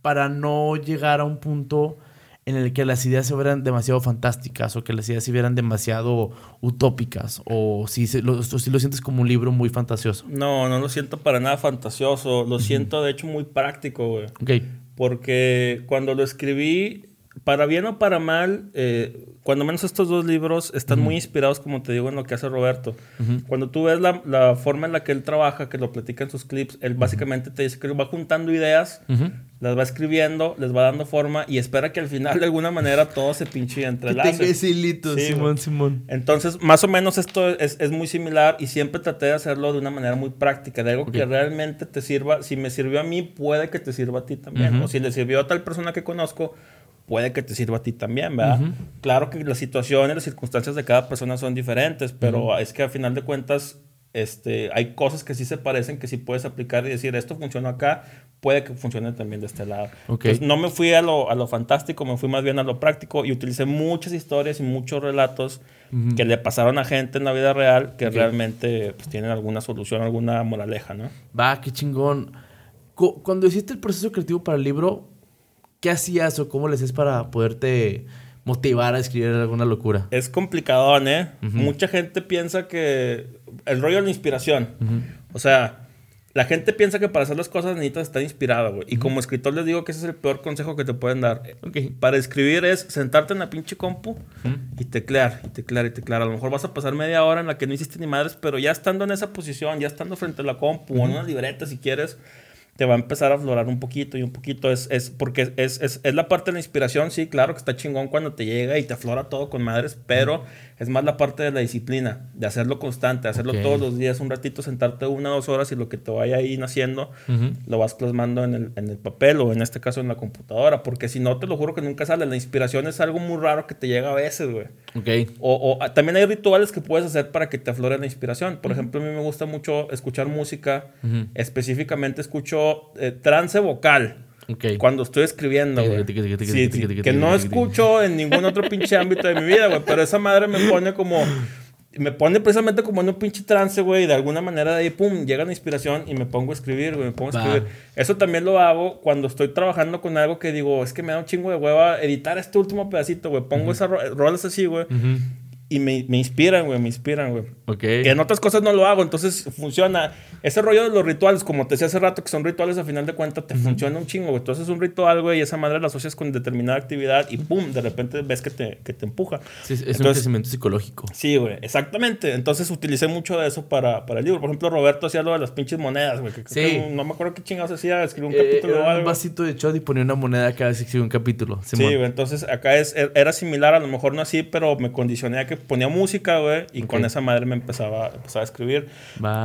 para no llegar a un punto en el que las ideas se vieran demasiado fantásticas o que las ideas se vieran demasiado utópicas o si, lo, si lo sientes como un libro muy fantasioso. No, no lo siento para nada fantasioso, lo siento de hecho muy práctico, güey. Ok. Porque cuando lo escribí, para bien o para mal, eh, cuando menos estos dos libros están muy inspirados, como te digo, en lo que hace Roberto. Cuando tú ves la, la, forma en la que él trabaja, que lo platica en sus clips, él básicamente te dice que va juntando ideas, las va escribiendo, les va dando forma y espera que al final de alguna manera todo se pinche entrelace. Que tenga ese hilito, Simón, Simón. Entonces, más o menos esto es, es, muy similar y siempre traté de hacerlo de una manera muy práctica, de algo que realmente te sirva. Si me sirvió a mí, puede que te sirva a ti también. O si le sirvió a tal persona que conozco, puede que te sirva a ti también, ¿verdad? Claro que las situaciones, las circunstancias de cada persona son diferentes, pero es que al final de cuentas este, hay cosas que sí se parecen, que sí puedes aplicar y decir, esto funciona acá, puede que funcione también de este lado. no me fui a lo, a lo, fantástico, me fui más bien a lo práctico y utilicé muchas historias y muchos relatos que le pasaron a gente en la vida real que realmente pues, tienen alguna solución, alguna moraleja, ¿no? Va, qué chingón. Cuando hiciste el proceso creativo para el libro, ¿Qué hacías o cómo le haces para poderte motivar a escribir alguna locura? Es complicado, ¿eh? Mucha gente piensa que el rollo de la inspiración. O sea, la gente piensa que para hacer las cosas necesitas estar inspirado, güey. Y como escritor les digo que ese es el peor consejo que te pueden dar. Para escribir es sentarte en la pinche compu y teclear, y teclear, y teclear. A lo mejor vas a pasar media hora en la que no hiciste ni madres, pero ya estando en esa posición, ya estando frente a la compu o en una libreta si quieres te va a empezar a aflorar un poquito y un poquito. Es, es porque es, es, es, la parte de la inspiración, sí, claro que está chingón cuando te llega y te aflora todo con madres, pero es más la parte de la disciplina, de hacerlo constante, hacerlo todos los días, un ratito, sentarte una o dos horas y lo que te vaya ahí naciendo, lo vas plasmando en el, en el, papel o en este caso en la computadora, porque si no, te lo juro que nunca sale. La inspiración es algo muy raro que te llega a veces, güey. Ok. O, o, también hay rituales que puedes hacer para que te aflore la inspiración. Por ejemplo, a mí me gusta mucho escuchar música, específicamente escucho eh, trance vocal. Cuando estoy escribiendo, güey. que no escucho en ningún otro pinche ámbito de mi vida, güey. Pero esa madre me pone como... Me pone precisamente como en un pinche trance, güey. De alguna manera de ahí, pum, llega la inspiración y me pongo a escribir, güey. Me pongo a escribir. Eso también lo hago cuando estoy trabajando con algo que digo, es que me da un chingo de hueva editar este último pedacito, güey. Pongo esas rolas así, güey y me, me inspiran, güey, me inspiran, güey. Ok. Que en otras cosas no lo hago, entonces funciona. Ese rollo de los rituales, como te decía hace rato, que son rituales, a final de cuentas te funciona un chingo, güey. Entonces es un ritual, güey, y esa madre la asocias con determinada actividad y pum, de repente ves que te, que te empuja. Sí, es un crecimiento psicológico. Sí, güey, exactamente. Entonces utilicé mucho de eso para, para el libro. Por ejemplo, Roberto hacía lo de las pinches monedas, güey. sí. no me acuerdo qué chingados hacía, escribió un eh, capítulo o algo. Un vasito de shot y ponía una moneda cada vez que escribía un capítulo. Sí, güey, entonces acá es, era similar, a lo mejor no así, pero me condicioné a que ponía música, y con esa madre me empezaba, empezaba a escribir.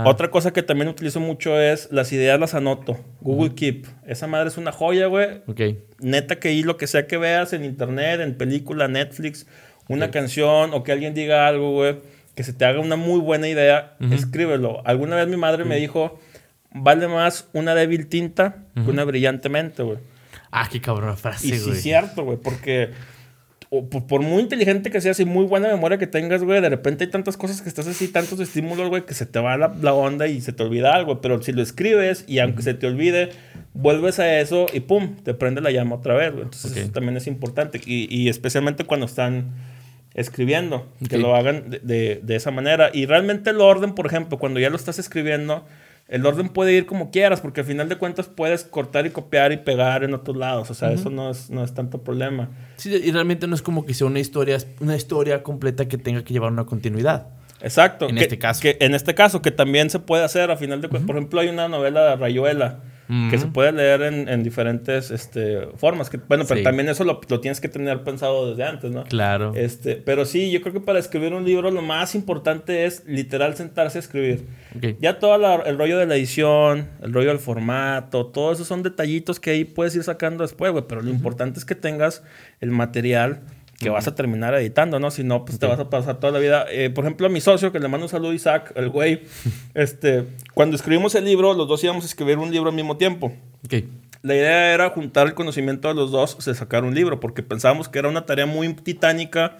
Otra cosa que también utilizo mucho es las ideas las anoto. Google Keep. Esa madre es una joya, güey. Neta que ahí lo que sea que veas en internet, en película, Netflix, una canción o que alguien diga algo, güey, que se te haga una muy buena idea, escríbelo. Alguna vez mi madre me dijo, vale más una débil tinta que una brillantemente, güey. Ah, qué cabrón frase, güey. Y sí cierto, güey, porque por, muy inteligente que seas y muy buena memoria que tengas, güey, de repente hay tantas cosas que estás así, tantos estímulos, güey, que se te va la, onda y se te olvida algo. Pero si lo escribes y aunque se te olvide, vuelves a eso y pum, te prende la llama otra vez, güey. Entonces eso también es importante. Y, y, especialmente cuando están escribiendo, que lo hagan de, de esa manera. Y realmente el orden, por ejemplo, cuando ya lo estás escribiendo el orden puede ir como quieras, porque al final de cuentas puedes cortar y copiar y pegar en otros lados. O sea, eso no es, no es tanto problema. Sí, y realmente no es como que sea una historia, una historia completa que tenga que llevar una continuidad. Exacto. En este caso. Que en este caso, que también se puede hacer a final de cuentas. Por ejemplo, hay una novela de Rayuela que se puede leer en, en diferentes este, formas. Que, bueno, pero también eso lo, lo, tienes que tener pensado desde antes, ¿no? Claro. Este, pero sí, yo creo que para escribir un libro lo más importante es literal sentarse a escribir. Ya todo el rollo de la edición, el rollo del formato, todo eso son detallitos que ahí puedes ir sacando después, güey. Pero lo importante es que tengas el material que vas a terminar editando, ¿no? Si no, pues te vas a pasar toda la vida. Eh, por ejemplo, a mi socio, que le mando un saludo a Isaac, el güey, este, cuando escribimos el libro, los dos íbamos a escribir un libro al mismo tiempo. Okay. La idea era juntar el conocimiento de los dos, de sacar un libro, porque pensábamos que era una tarea muy titánica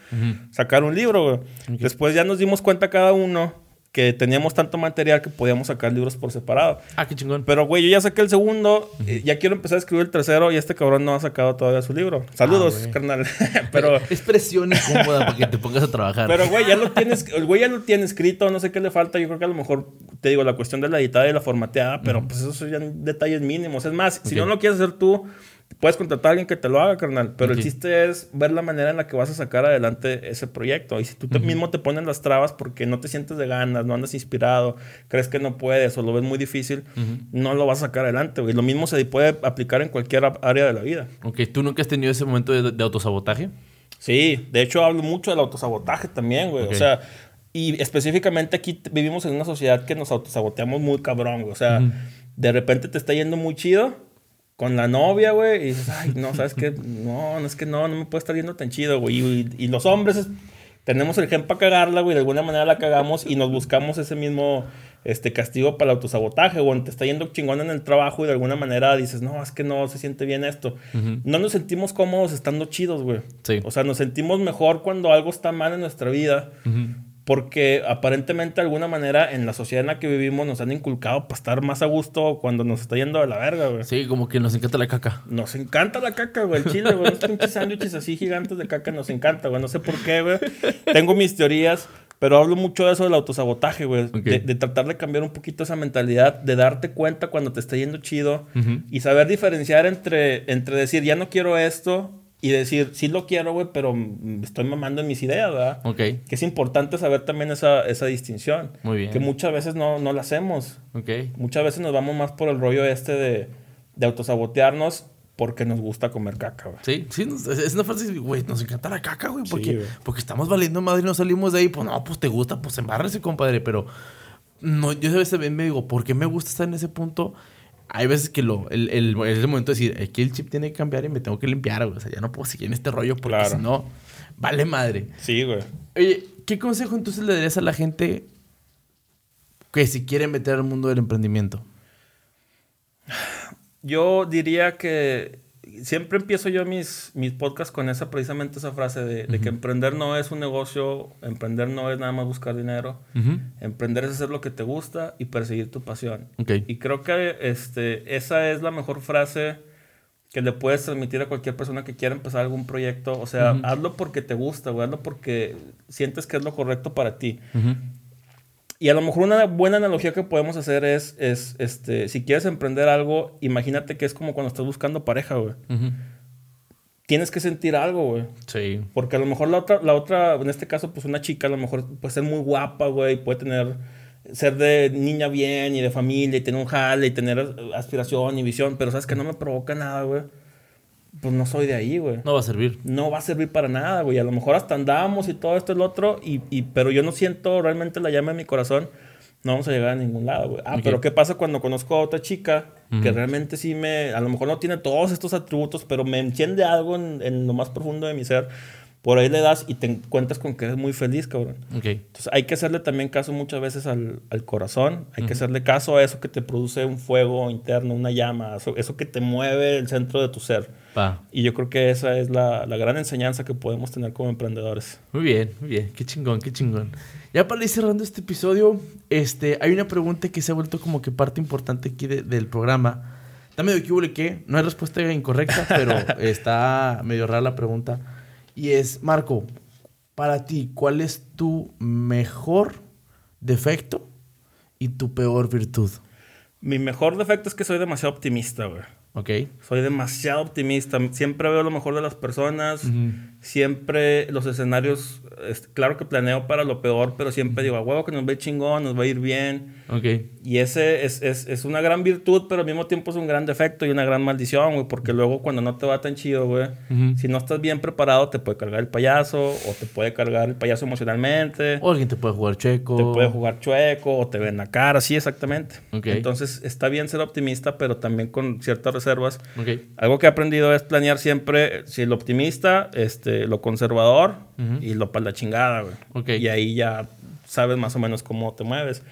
sacar un libro, güey. Después ya nos dimos cuenta cada uno que teníamos tanto material que podíamos sacar libros por separado. Ah, qué chingón. Pero, güey, yo ya saqué el segundo, eh, ya quiero empezar a escribir el tercero y este cabrón no ha sacado todavía su libro. Saludos, ah, carnal. Pero... Es presión incómoda para que te pongas a trabajar. Pero, güey, ya lo tienes, el güey ya lo tiene escrito, no sé qué le falta. Yo creo que a lo mejor, te digo, la cuestión de la editada y la formateada, pero pues esos son ya detalles mínimos. Es más, si no lo quieres hacer tú Puedes contratar a alguien que te lo haga, carnal. Pero el chiste es ver la manera en la que vas a sacar adelante ese proyecto. Y si tú mismo te pones las trabas porque no te sientes de ganas, no andas inspirado, crees que no puedes o lo ves muy difícil, no lo vas a sacar adelante, Y Lo mismo se puede aplicar en cualquier área de la vida. Ok, ¿tú nunca has tenido ese momento de, autosabotaje? Sí, de hecho hablo mucho del autosabotaje también, güey. O sea, y específicamente aquí vivimos en una sociedad que nos autosaboteamos muy cabrón, güey. O sea, de repente te está yendo muy chido con la novia, güey, y dices, ay, no, ¿sabes qué? No, no es que no, no me puede estar yendo tan chido, güey. Y, los hombres tenemos el gen para cagarla, güey, de alguna manera la cagamos y nos buscamos ese mismo este, castigo para el autosabotaje, güey. Te está yendo chingón en el trabajo y de alguna manera dices, no, es que no se siente bien esto. No nos sentimos cómodos estando chidos, güey. Sí. O sea, nos sentimos mejor cuando algo está mal en nuestra vida porque aparentemente de alguna manera en la sociedad en la que vivimos nos han inculcado para estar más a gusto cuando nos está yendo de la verga, güey. Sí, como que nos encanta la caca. Nos encanta la caca, güey. El chile, güey. Los pinches sándwiches así gigantes de caca nos encanta, güey. No sé por qué, güey. Tengo mis teorías, pero hablo mucho de eso del autosabotaje, güey. De, tratar de cambiar un poquito esa mentalidad, de darte cuenta cuando te está yendo chido y saber diferenciar entre, entre decir, ya no quiero esto y decir, sí lo quiero, güey, pero estoy mamando en mis ideas, ¿verdad? Ok. Que es importante saber también esa, esa distinción. Muy bien. Que muchas veces no, no la hacemos. Ok. Muchas veces nos vamos más por el rollo este de, de autosabotearnos porque nos gusta comer caca, güey. Sí, sí, es una frase, güey, nos encanta la caca, güey, porque, porque estamos valiendo madre y no salimos de ahí, pues no, pues te gusta, pues embárrese, compadre, pero no, yo a veces me digo, ¿por qué me gusta estar en ese punto? Hay veces que lo, el, el, es el momento de decir, aquí el chip tiene que cambiar y me tengo que limpiar, güey, o sea, ya no puedo seguir en este rollo porque Claro. si no, vale madre. Sí, güey. Oye, ¿qué consejo entonces le darías a la gente que si quiere meter al mundo del emprendimiento? Yo diría que siempre empiezo yo mis, mis podcasts con esa, precisamente esa frase de, de que emprender no es un negocio, emprender no es nada más buscar dinero, emprender es hacer lo que te gusta y perseguir tu pasión. Y creo que este, esa es la mejor frase que le puedes transmitir a cualquier persona que quiera empezar algún proyecto. O sea, hazlo porque te gusta, güey, hazlo porque sientes que es lo correcto para ti. Y a lo mejor una buena analogía que podemos hacer es, es este, si quieres emprender algo, imagínate que es como cuando estás buscando pareja, güey. Tienes que sentir algo, güey. Sí. Porque a lo mejor la otra, la otra, en este caso, pues una chica a lo mejor puede ser muy guapa, güey, puede tener, ser de niña bien y de familia y tener un jale y tener aspiración y visión, pero sabes que no me provoca nada, güey. Pues no soy de ahí, güey No va a servir. no va a servir para nada, güey. A lo mejor hasta andamos y todo esto y lo otro, y, y- pero yo no siento realmente la llama en mi corazón. No vamos a llegar a ningún lado, güey. Ah, pero ¿qué pasa cuando conozco a otra chica que realmente sí me... A lo mejor no tiene todos estos atributos, pero me enciende algo en, en lo más profundo de mi ser. Por ahí le das y te encuentras con que eres muy feliz, cabrón. Ok. Entonces hay que hacerle también caso muchas veces al, al corazón, hay que hacerle caso a eso que te produce un fuego interno, una llama, eso, eso que te mueve el centro de tu ser. Y yo creo que esa es la, la gran enseñanza que podemos tener como emprendedores. Muy bien, muy bien. Qué chingón, qué chingón. Ya para ir cerrando este episodio, este, hay una pregunta que se ha vuelto como que parte importante aquí de- del programa. Está medio que no hay respuesta incorrecta, pero está medio rara la pregunta. Y es, Marco, para ti, ¿cuál es tu mejor defecto y tu peor virtud? Mi mejor defecto es que soy demasiado optimista, güey. ¿Ok? Soy demasiado optimista. Siempre veo lo mejor de las personas. Siempre los escenarios, es- claro que planeo para lo peor, pero siempre digo, a huevo que nos ve chingón, nos va a ir bien. Ok. Y ese es, es, es una gran virtud, pero al mismo tiempo es un gran defecto y una gran maldición, güey. Porque luego cuando no te va tan chido, güey, Ujú. si no estás bien preparado, te puede cargar el payaso o te puede cargar el payaso emocionalmente. O alguien te puede jugar checo. Te puede jugar chueco o te ven la cara, sí, exactamente. Ok. Entonces está bien ser optimista, pero también con ciertas reservas. Ok. Algo que he aprendido es planear siempre, si el optimista, este, lo conservador Y lo para la chingada, güey. Y ahí ya sabes más o menos cómo te mueves.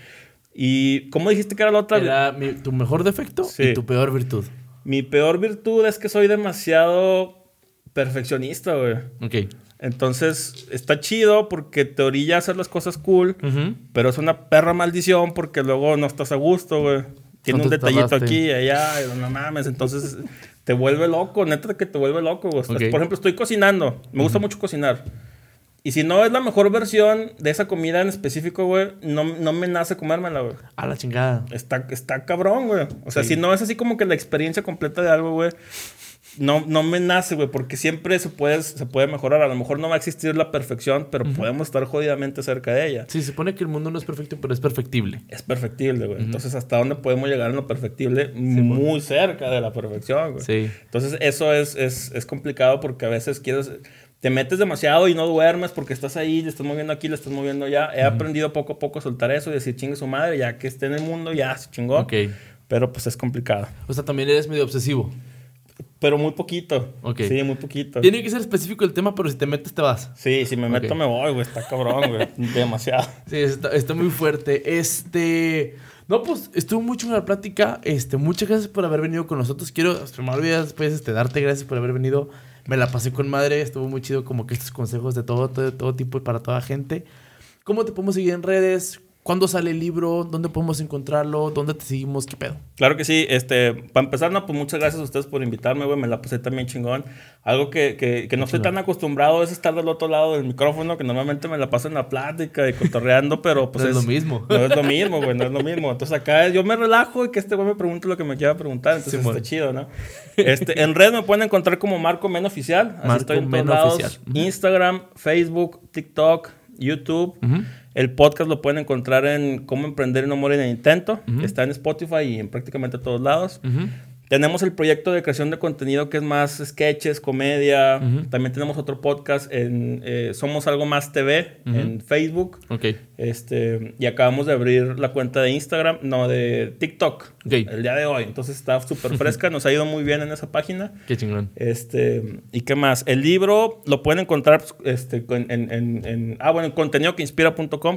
Y ¿cómo dijiste que era la otra? Era mi- tu mejor defecto Sí. y tu peor virtud. Mi peor virtud es que soy demasiado perfeccionista, güey. Ok. Entonces está chido porque te orilla a hacer las cosas cool. Pero es una perra maldición porque luego no estás a gusto, güey. Tiene un detallito tardaste. aquí y allá, y no mames. Entonces te vuelve loco, neta que te vuelve loco, güey. Ok. Por ejemplo, estoy cocinando. Me gusta mucho cocinar. Y si no es la mejor versión de esa comida en específico, güey, no, no me nace comérmela, güey. A la chingada. Está, está cabrón, güey. O sea, Sí. si no es así como que la experiencia completa de algo, güey, no, no me nace, güey, porque siempre se puede, se puede mejorar. A lo mejor no va a existir la perfección, pero podemos estar jodidamente cerca de ella. Sí, se supone que el mundo no es perfecto, pero es perfectible. Es perfectible, güey. Entonces, ¿hasta dónde podemos llegar en lo perfectible? Muy cerca de la perfección, güey. Sí. Entonces, eso es, es, es complicado porque a veces quieres... Te metes demasiado y no duermes porque estás ahí, le estás moviendo aquí, le estás moviendo allá. He aprendido poco a poco a soltar eso y decir, chingue su madre, ya que esté en el mundo, ya se chingó. Ok. Pero pues es complicado. O sea, también eres medio obsesivo. Pero muy poquito. Ok. Sí, muy poquito. Tiene que ser específico el tema, pero si te metes, te vas. Sí, si me meto me voy, güey. Está cabrón, güey. Demasiado. Sí, está, está muy fuerte. Este. No, pues estuvo mucho en la plática. Este, muchas gracias por haber venido con nosotros. Quiero, me olvidé después, este, darte gracias por haber venido. Me la pasé con madre. Estuvo muy chido, como que estos consejos de todo, todo, todo tipo y para toda gente. ¿Cómo te podemos seguir en redes? ¿Cuándo sale el libro? ¿Dónde podemos encontrarlo? ¿Dónde te seguimos? ¿Qué pedo? Claro que sí. Este, para empezar, no, pues muchas gracias a ustedes por invitarme, güey. Me la pasé también chingón. Algo que, que, que no estoy tan acostumbrado es estar del otro lado del micrófono, que normalmente me la paso en la plática y cotorreando, pero pues No es lo mismo. No es lo mismo, güey. No es lo mismo. Entonces acá yo me relajo y que este güey me pregunte lo que me quiera preguntar. Entonces Simón. está chido, ¿no? Este, en red me pueden encontrar como Marco Men Oficial. Así Marco estoy en todos Men lados. Oficial. Ujú. Instagram, Facebook, TikTok, YouTube. El podcast lo pueden encontrar en Cómo Emprender y No Morir en el Intento. Está en Spotify y en prácticamente todos lados. Tenemos el proyecto de creación de contenido que es más sketches, comedia. También tenemos otro podcast en eh, Somos Algo Más TV en Facebook. Ok. Este, y acabamos de abrir la cuenta de Instagram, no, de TikTok, Ok. el día de hoy. Entonces está súper fresca, nos ha ido muy bien en esa página. Qué chingón. Este, ¿y qué más? El libro lo pueden encontrar este, en, en, en- ah, bueno, en contenido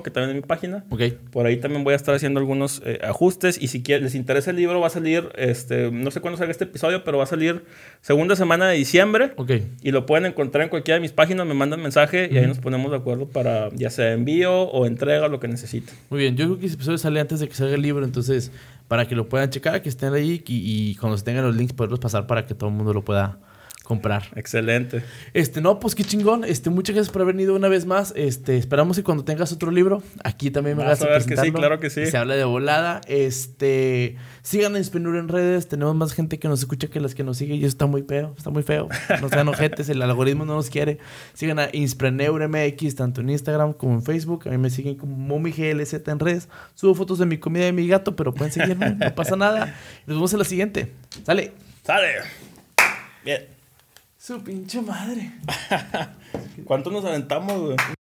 que también es mi página. Ok. Por ahí también voy a estar haciendo algunos eh, ajustes. Y si quieren, les interesa el libro, va a salir, este, no sé cuándo salga este episodio, pero va a salir segunda semana de diciembre. Ok. Y lo pueden encontrar en cualquiera de mis páginas, me mandan mensaje y ahí nos ponemos de acuerdo para ya sea envío o entrega, lo que necesiten. Muy bien, yo creo que ese episodio sale antes de que salga el libro, entonces para que lo puedan checar, que estén ahí y, y cuando se tengan los links poderlos pasar para que todo el mundo lo pueda comprar. Excelente. Este, no, pues qué chingón. Este, muchas gracias por haber venido una vez más. Este, esperamos que cuando tengas otro libro, aquí también me Vas hagas a ver que sí, claro que sí. Se habla de volada. Este, sigan a Insprenur en redes. Tenemos más gente que nos escucha que las que nos sigue y eso está muy feo. Está muy feo. No sean ojetes, el algoritmo no nos quiere. Sigan a Inspreneur MX tanto en Instagram como en Facebook. A mí me siguen como MomiGLZ en redes. Subo fotos de mi comida y de mi gato, pero pueden seguirme. no pasa nada. Nos vemos en la siguiente. Sale. ¡Sale! Bien. Su pinche madre. ¿Cuánto nos aventamos, güey?